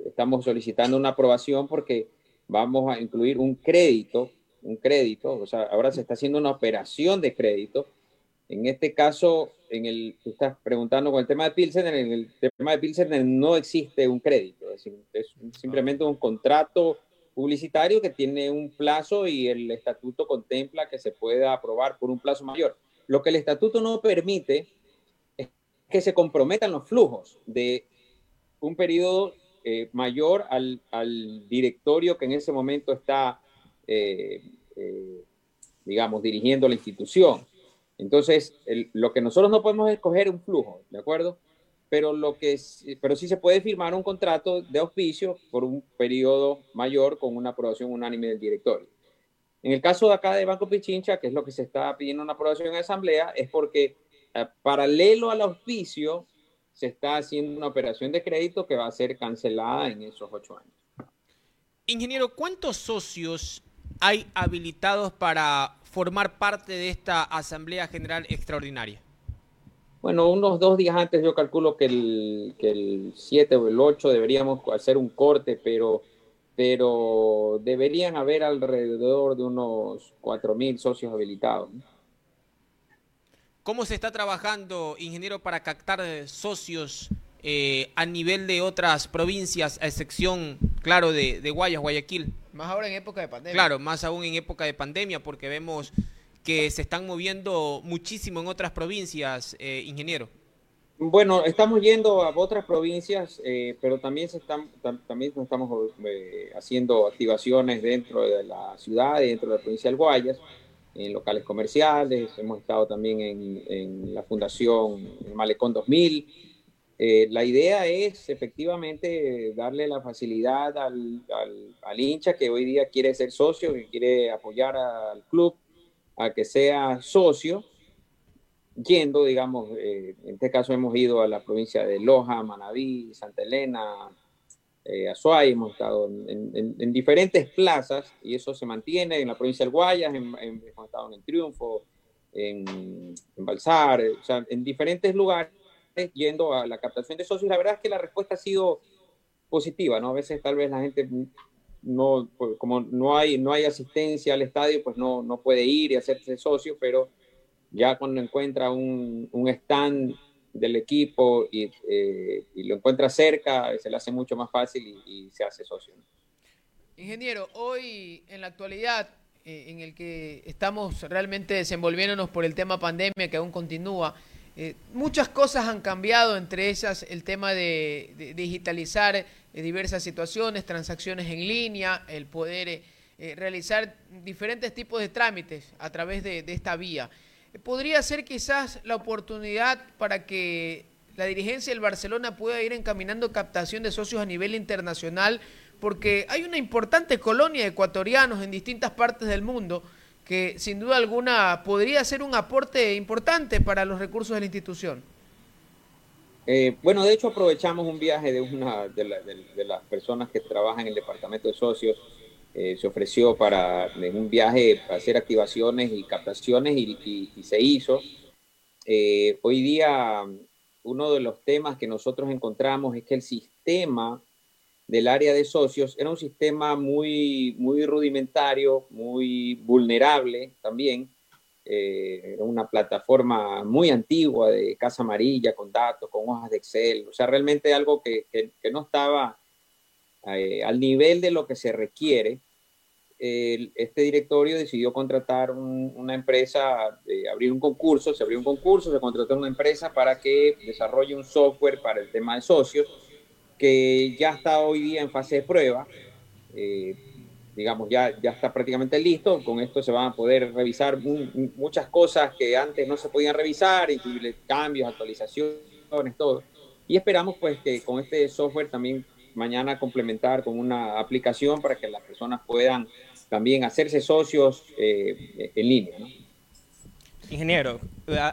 estamos solicitando una aprobación porque vamos a incluir un crédito, un crédito, o sea, ahora se está haciendo una operación de crédito. En este caso, en el, tú estás preguntando con el tema de Pilsen, en el tema de Pilsen no existe un crédito, es, simplemente un contrato publicitario que tiene un plazo y el estatuto contempla que se pueda aprobar por un plazo mayor. Lo que el estatuto no permite que se comprometan los flujos de un periodo eh, mayor al, directorio que en ese momento está, eh, eh, digamos, dirigiendo la institución. Entonces, lo que nosotros no podemos escoger un flujo, ¿de acuerdo? pero, lo que, pero sí se puede firmar un contrato de auspicio por un periodo mayor con una aprobación unánime del directorio. En el caso de acá de Banco Pichincha, que es lo que se está pidiendo una aprobación en asamblea, es porque paralelo al auspicio se está haciendo una operación de crédito que va a ser cancelada en esos ocho años. Ingeniero, ¿cuántos socios hay habilitados para formar parte de esta Asamblea General Extraordinaria? Bueno, unos dos días antes yo calculo que el, que el 7 o el 8 deberíamos hacer un corte, pero, pero deberían haber alrededor de unos 4.000 socios habilitados. ¿Cómo se está trabajando, ingeniero, para captar socios eh, a nivel de otras provincias, a excepción, claro, de, de Guayas, Guayaquil? Más ahora en época de pandemia. Claro, más aún en época de pandemia, porque vemos que se están moviendo muchísimo en otras provincias, eh, ingeniero? Bueno, estamos yendo a otras provincias, eh, pero también, se están, también estamos eh, haciendo activaciones dentro de la ciudad y dentro de la provincia del Guayas, en locales comerciales, hemos estado también en, la Fundación Malecón 2000. la idea es efectivamente darle la facilidad al, al hincha que hoy día quiere ser socio, que quiere apoyar al club, a que sea socio, yendo, digamos, eh, en este caso hemos ido a la provincia de Loja, Manabí, Santa Elena, eh, Azuay, hemos estado en, diferentes plazas y eso se mantiene en la provincia del Guayas, hemos estado en Triunfo, en, Balsar, o sea, en diferentes lugares yendo a la captación de socios. La verdad es que la respuesta ha sido positiva, ¿no? A veces tal vez la gente no, pues, como no hay, no hay asistencia al estadio, pues no, no puede ir y hacerse socio, pero ya cuando encuentra un, un stand del equipo y, eh, y, lo encuentra cerca, se le hace mucho más fácil y, se hace socio. Ingeniero, hoy en la actualidad eh, en el que estamos realmente desenvolviéndonos por el tema pandemia que aún continúa, eh, muchas cosas han cambiado, entre ellas el tema de, digitalizar diversas situaciones, transacciones en línea, el poder realizar diferentes tipos de trámites a través de, esta vía. ¿Podría ser quizás la oportunidad para que la dirigencia del Barcelona pueda ir encaminando captación de socios a nivel internacional? Porque hay una importante colonia de ecuatorianos en distintas partes del mundo que sin duda alguna podría ser un aporte importante para los recursos de la institución. Eh, bueno, de hecho aprovechamos un viaje de una de, las personas que trabajan en el departamento de socios. Eh, se ofreció para en un viaje hacer activaciones y captaciones y, se hizo. Eh, hoy día uno de los temas que nosotros encontramos es que el sistema del área de socios era un sistema muy, muy rudimentario, muy vulnerable también. Eh, era una plataforma muy antigua de casa amarilla, con datos, con hojas de Excel. O sea, realmente algo que, no estaba al nivel de lo que se requiere. Este directorio decidió contratar una empresa, abrir un concurso, se abrió un concurso, se contrató una empresa para que desarrolle un software para el tema de socios que ya está hoy día en fase de prueba. Eh, digamos, ya, ya está prácticamente listo. Con esto se van a poder revisar muchas cosas que antes no se podían revisar, incluir cambios, actualizaciones, todo. Y esperamos pues que con este software también mañana complementar con una aplicación para que las personas puedan también hacerse socios eh, en línea. Ingeniero,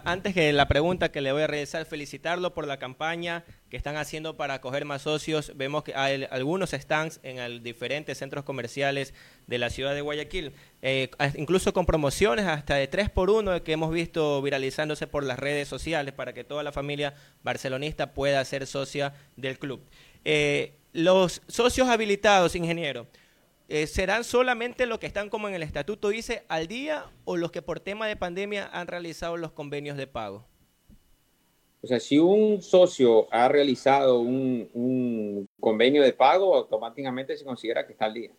antes que la pregunta que le voy a realizar, felicitarlo por la campaña que están haciendo para acoger más socios. Vemos que hay algunos stands en diferentes centros comerciales de la ciudad de Guayaquil, eh, incluso con promociones hasta de 3 por 1 que hemos visto viralizándose por las redes sociales para que toda la familia barcelonista pueda ser socia del club. Eh, los socios habilitados, ingeniero, eh, ¿serán solamente los que están como en el estatuto dice al día o los que por tema de pandemia han realizado los convenios de pago? O sea, si un socio ha realizado un, convenio de pago, automáticamente se considera que está al día.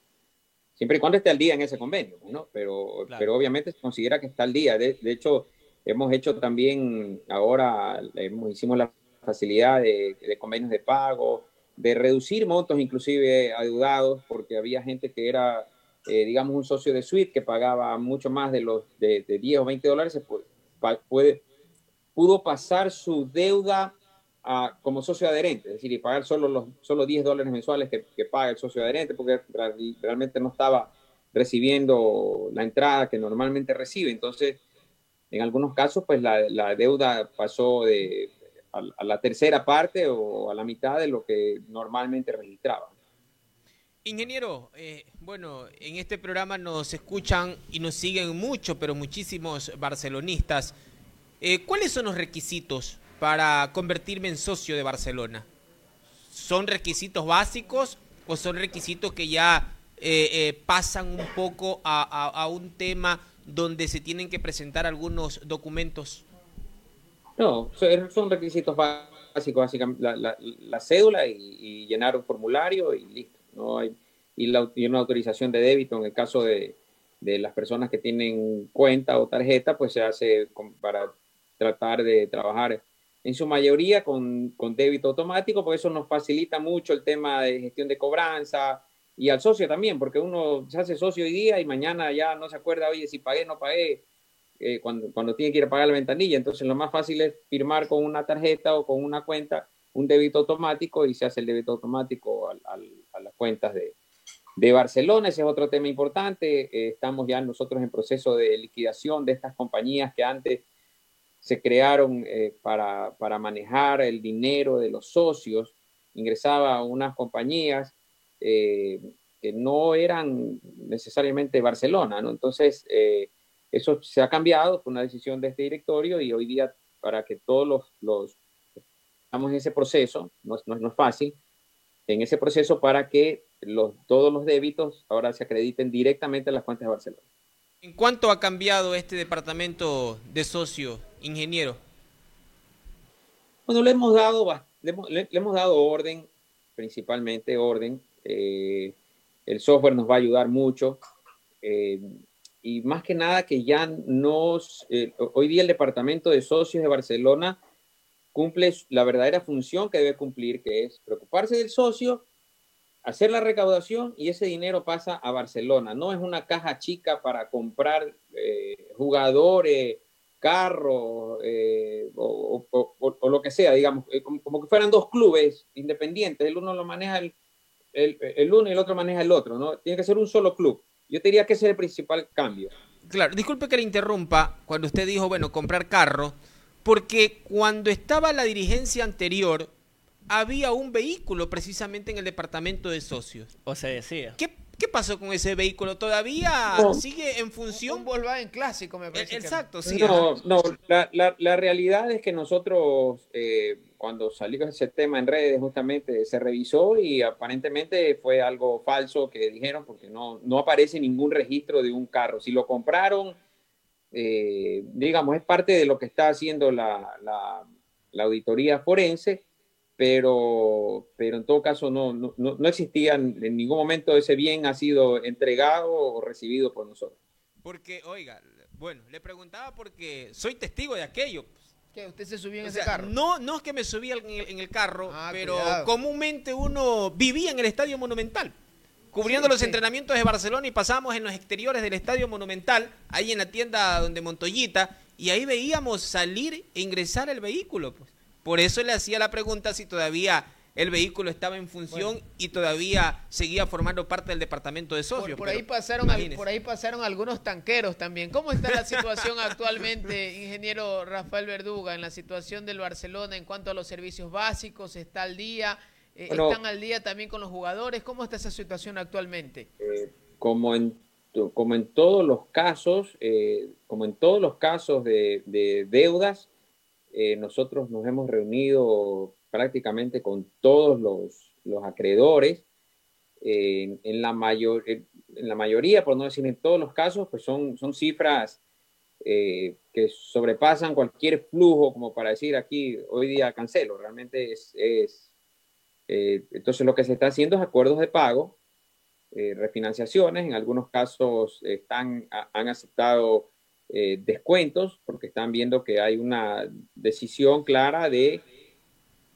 Siempre y cuando esté al día en ese convenio, ¿no? Pero, pero obviamente se considera que está al día. De, hecho, hemos hecho también, ahora hemos, hicimos la facilidad de, de convenios de pago, de reducir montos inclusive adeudados, porque había gente que era, eh, digamos, un socio de suite que pagaba mucho más de los de, 10 o 20 dólares, puede, pudo pasar su deuda a, como socio adherente, es decir, y pagar solo los solo 10 dólares mensuales que, paga el socio adherente, porque realmente no estaba recibiendo la entrada que normalmente recibe. Entonces, en algunos casos, pues la, la deuda pasó de a, la tercera parte o a la mitad de lo que normalmente registraba. Ingeniero, eh, bueno, en este programa nos escuchan y nos siguen mucho, pero muchísimos barcelonistas. Eh, ¿Cuáles son los requisitos para convertirme en socio de Barcelona? ¿Son requisitos básicos o son requisitos que ya eh, pasan un poco a un tema donde se tienen que presentar algunos documentos? No, son requisitos básicos, básicamente la, cédula y, llenar un formulario y listo. No hay, y, la, una autorización de débito en el caso de, las personas que tienen cuenta o tarjeta, pues se hace para tratar de trabajar en su mayoría con, con débito automático, porque eso nos facilita mucho el tema de gestión de cobranza y al socio también, porque uno se hace socio hoy día y mañana ya no se acuerda, oye, si pagué, no pagué eh, cuando, cuando tiene que ir a pagar la ventanilla. Entonces lo más fácil es firmar con una tarjeta o con una cuenta un débito automático y se hace el débito automático a las cuentas de, Barcelona. Ese es otro tema importante. Eh, estamos ya nosotros en proceso de liquidación de estas compañías que antes se crearon eh, para, para, manejar el dinero de los socios. Ingresaba a unas compañías que no eran necesariamente Barcelona, ¿no? Entonces, eso se ha cambiado por una decisión de este directorio y hoy día para que todos los, los estamos en ese proceso, no, no, es fácil, en ese proceso para que los, todos los débitos ahora se acrediten directamente en las cuentas de Barcelona. ¿En cuánto ha cambiado este departamento de socio, ingeniero? Bueno, le hemos dado, le hemos, dado orden, principalmente orden. Eh, el software nos va a ayudar mucho. Eh, y más que nada que ya nos, eh, hoy día el Departamento de Socios de Barcelona cumple la verdadera función que debe cumplir, que es preocuparse del socio, hacer la recaudación y ese dinero pasa a Barcelona. No es una caja chica para comprar eh, jugadores, carros eh, o, lo que sea, digamos, como, que fueran dos clubes independientes. El uno lo maneja el, el, el uno y el otro maneja el otro, ¿no? Tiene que ser un solo club. Yo te diría que ese es el principal cambio. Claro, disculpe que le interrumpa cuando usted dijo, bueno, comprar carro, porque cuando estaba la dirigencia anterior, había un vehículo precisamente en el departamento de socios. O se decía. ¿Qué, qué pasó con ese vehículo? ¿Todavía sigue en función? Un en clásico, me parece. Exacto, sí. No, no, la, la, la, realidad es que nosotros... Eh, cuando salió ese tema en redes justamente se revisó y aparentemente fue algo falso que dijeron porque no, no aparece ningún registro de un carro. Si lo compraron, eh, digamos, es parte de lo que está haciendo la, la, auditoría forense, pero, pero en todo caso no, no, no existía en ningún momento ese bien ha sido entregado o recibido por nosotros. Porque, oiga, bueno, le preguntaba porque soy testigo de aquello ¿Qué? ¿Usted se subió en O ese sea, carro? No, no es que me subí en el, en el carro, Ah, pero cuidado. comúnmente uno vivía en el Estadio Monumental, cubriendo Sí, los sí. entrenamientos de Barcelona y pasábamos en los exteriores del Estadio Monumental, ahí en la tienda donde Montoyita, y ahí veíamos salir e ingresar el vehículo. Pues. Por eso le hacía la pregunta si todavía el vehículo estaba en función y todavía seguía formando parte del departamento de socios. Por, ahí pasaron al- por ahí pasaron algunos tanqueros también. ¿Cómo está la situación actualmente, ingeniero Rafael Verduga, en la situación del Barcelona en cuanto a los servicios básicos? ¿Está al día? Eh, Bueno. ¿Están al día también con los jugadores? ¿Cómo está esa situación actualmente? Eh, como en como en todos los casos, eh, como en todos los casos de, de deudas, eh, nosotros nos hemos reunido prácticamente con todos los, los acreedores. En, la mayor, en la mayoría, por no decir en todos los casos, pues son, son cifras eh, que sobrepasan cualquier flujo, como para decir aquí, hoy día cancelo. Realmente es, es eh, entonces lo que se está haciendo es acuerdos de pago eh, refinanciaciones, en algunos casos están, ha- han aceptado descuentos porque están viendo que hay una decisión clara de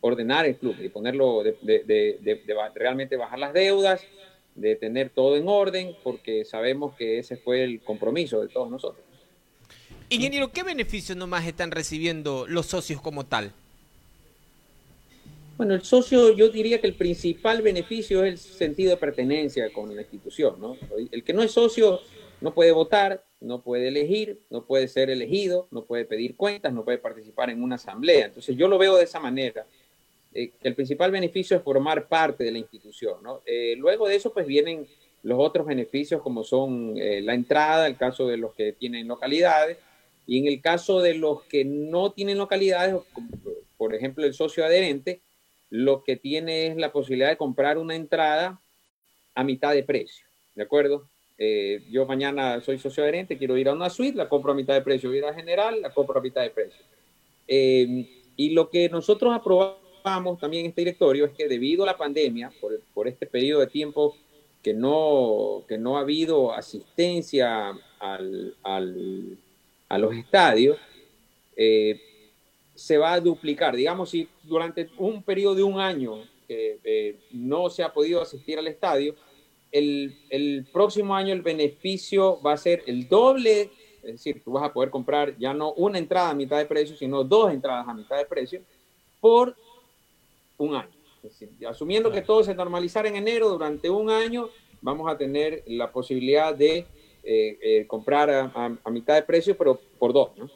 ordenar el club, de ponerlo, de, de- realmente bajar las deudas, de tener todo en orden, porque sabemos que ese fue el compromiso de todos nosotros. Ingeniero, ¿qué beneficios nomás están recibiendo los socios como tal? Bueno, el socio, yo diría que el principal beneficio es el sentido de pertenencia con la institución, ¿no? El que no es socio no puede votar, no puede elegir, no puede ser elegido, no puede pedir cuentas, no puede participar en una asamblea. Entonces yo lo veo de esa manera, eh, el principal beneficio es formar parte de la institución, ¿no? Eh, luego de eso, pues vienen los otros beneficios como son eh, la entrada, el caso de los que tienen localidades, y en el caso de los que no tienen localidades, por ejemplo el socio adherente, lo que tiene es la posibilidad de comprar una entrada a mitad de precio, ¿de acuerdo? Eh, yo mañana soy socio adherente, quiero ir a una suite, la compro a mitad de precio, voy a ir a general, la compro a mitad de precio. Eh, y lo que nosotros aprobamos también en este directorio es que debido a la pandemia, por, por este periodo de tiempo que no, que no ha habido asistencia al, al- a los estadios, eh, se va a duplicar. Digamos, si durante un periodo de un año eh, eh, no se ha podido asistir al estadio, el, el próximo año el beneficio va a ser el doble, es decir, tú vas a poder comprar ya no una entrada a mitad de precio, sino dos entradas a mitad de precio por un año. Es decir, asumiendo que todo se normalizara en enero, durante un año vamos a tener la posibilidad de eh, eh, comprar a, a- a mitad de precio, pero por dos, ¿no?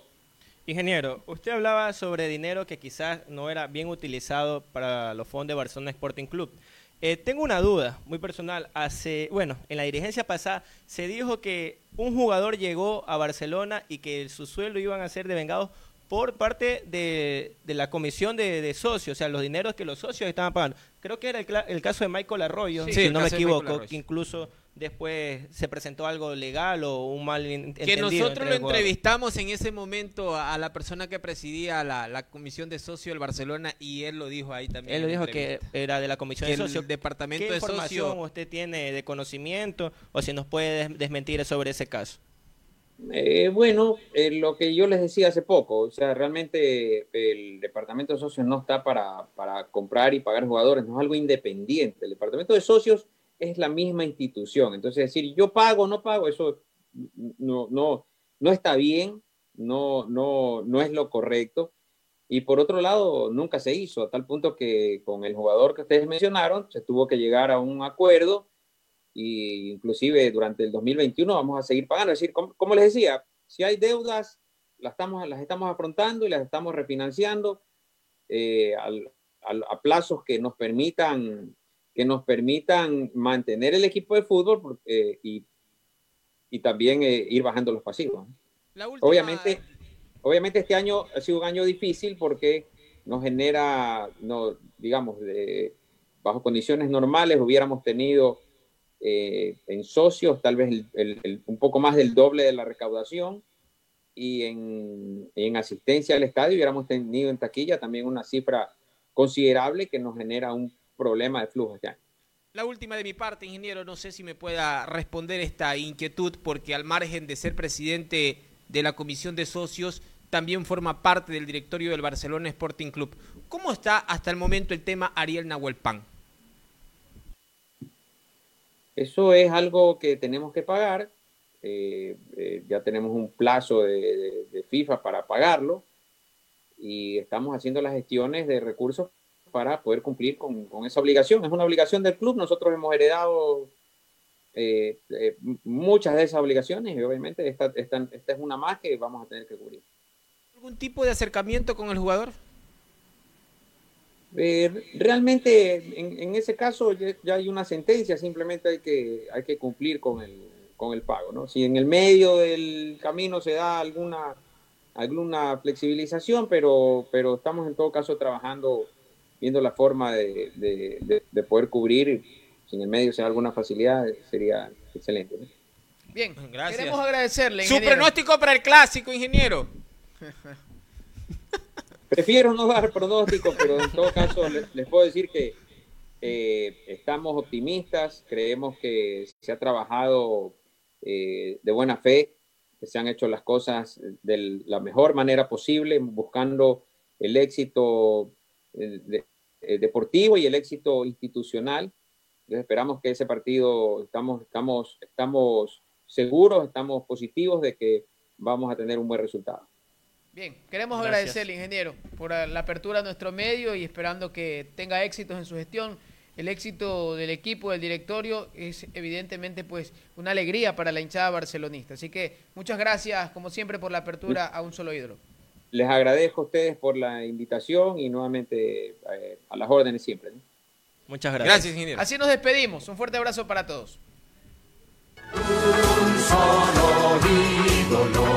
Ingeniero, usted hablaba sobre dinero que quizás no era bien utilizado para los fondos de Barcelona Sporting Club. Eh, tengo una duda muy personal. Hace, bueno, en la dirigencia pasada se dijo que un jugador llegó a Barcelona y que su sueldo iban a ser devengados por parte de, de la comisión de, de socios, o sea, los dineros que los socios estaban pagando. Creo que era el, el caso de Michael Arroyo, Sí, si el no me equivoco, que incluso después se presentó algo legal o un mal en- Que entendido nosotros lo el entrevistamos en ese momento a, a la persona que presidía la, la comisión de socio del Barcelona y él lo dijo ahí también. Él lo dijo que era de la comisión Que de el socios. departamento ¿Qué de información socio- usted tiene de conocimiento o si nos puede des- desmentir sobre ese caso? Eh, bueno, eh, lo que yo les decía hace poco, o sea, realmente el departamento de socios no está para, para comprar y pagar jugadores, no es algo independiente. El departamento de socios es la misma institución. Entonces, decir yo pago o no pago, eso no, no, no está bien, no, no, no es lo correcto. Y por otro lado, nunca se hizo, a tal punto que con el jugador que ustedes mencionaron, se tuvo que llegar a un acuerdo y inclusive durante el 2021 vamos a seguir pagando. Es decir, como, como les decía, si hay deudas, las estamos, las estamos afrontando y las estamos refinanciando eh, al- al- a plazos que nos permitan que nos permitan mantener el equipo de fútbol eh, y, y también eh, ir bajando los pasivos. La última- Obviamente, obviamente este año ha sido un año difícil porque nos genera, no, digamos, de- bajo condiciones normales hubiéramos tenido eh, en socios tal vez un poco más del doble de la recaudación y en, en asistencia al estadio hubiéramos tenido en taquilla también una cifra considerable que nos genera un problema de flujo este. La última de mi parte, ingeniero, no sé si me pueda responder esta inquietud, porque al margen de ser presidente de la comisión de socios, también forma parte del directorio del Barcelona Sporting Club. ¿Cómo está hasta el momento el tema Ariel Nahuelpan? Eso es algo que tenemos que pagar. Eh, eh, ya tenemos un plazo de, FIFA para pagarlo y estamos haciendo las gestiones de recursos para poder cumplir con, esa obligación. Es una obligación del club. Nosotros hemos heredado eh, muchas de esas obligaciones y obviamente esta es una más que vamos a tener que cubrir. ¿Algún tipo de acercamiento con el jugador? Eh, realmente en, en, ese caso ya, ya, hay una sentencia, simplemente hay que, hay que cumplir con el, con el pago. ¿no? Si en el medio del camino se da alguna, alguna flexibilización, pero, pero estamos en todo caso trabajando, viendo la forma de, de, de, de poder cubrir. Si en el medio se da alguna facilidad, sería excelente. ¿no? Bien, gracias. Queremos agradecerle. Su pronóstico para el clásico, ingeniero. Prefiero no dar pronóstico, pero en todo caso les, puedo decir que eh, estamos optimistas, creemos que se ha trabajado eh, de buena fe, que se han hecho las cosas de la mejor manera posible, buscando el éxito eh, de, deportivo y el éxito institucional. Esperamos que ese partido, estamos, estamos, estamos seguros, estamos positivos de que vamos a tener un buen resultado. Bien, queremos Gracias. agradecerle, ingeniero, por la apertura a nuestro medio y esperando que tenga éxitos en su gestión. El éxito del equipo, del directorio, es evidentemente pues una alegría para la hinchada barcelonista. Así que muchas gracias, como siempre, por la apertura a un solo ídolo. Les agradezco a ustedes por la invitación y nuevamente eh, a las órdenes siempre. ¿no? Muchas gracias. Gracias, ingeniero. Así nos despedimos. Un fuerte abrazo para todos. Un solo ídolo.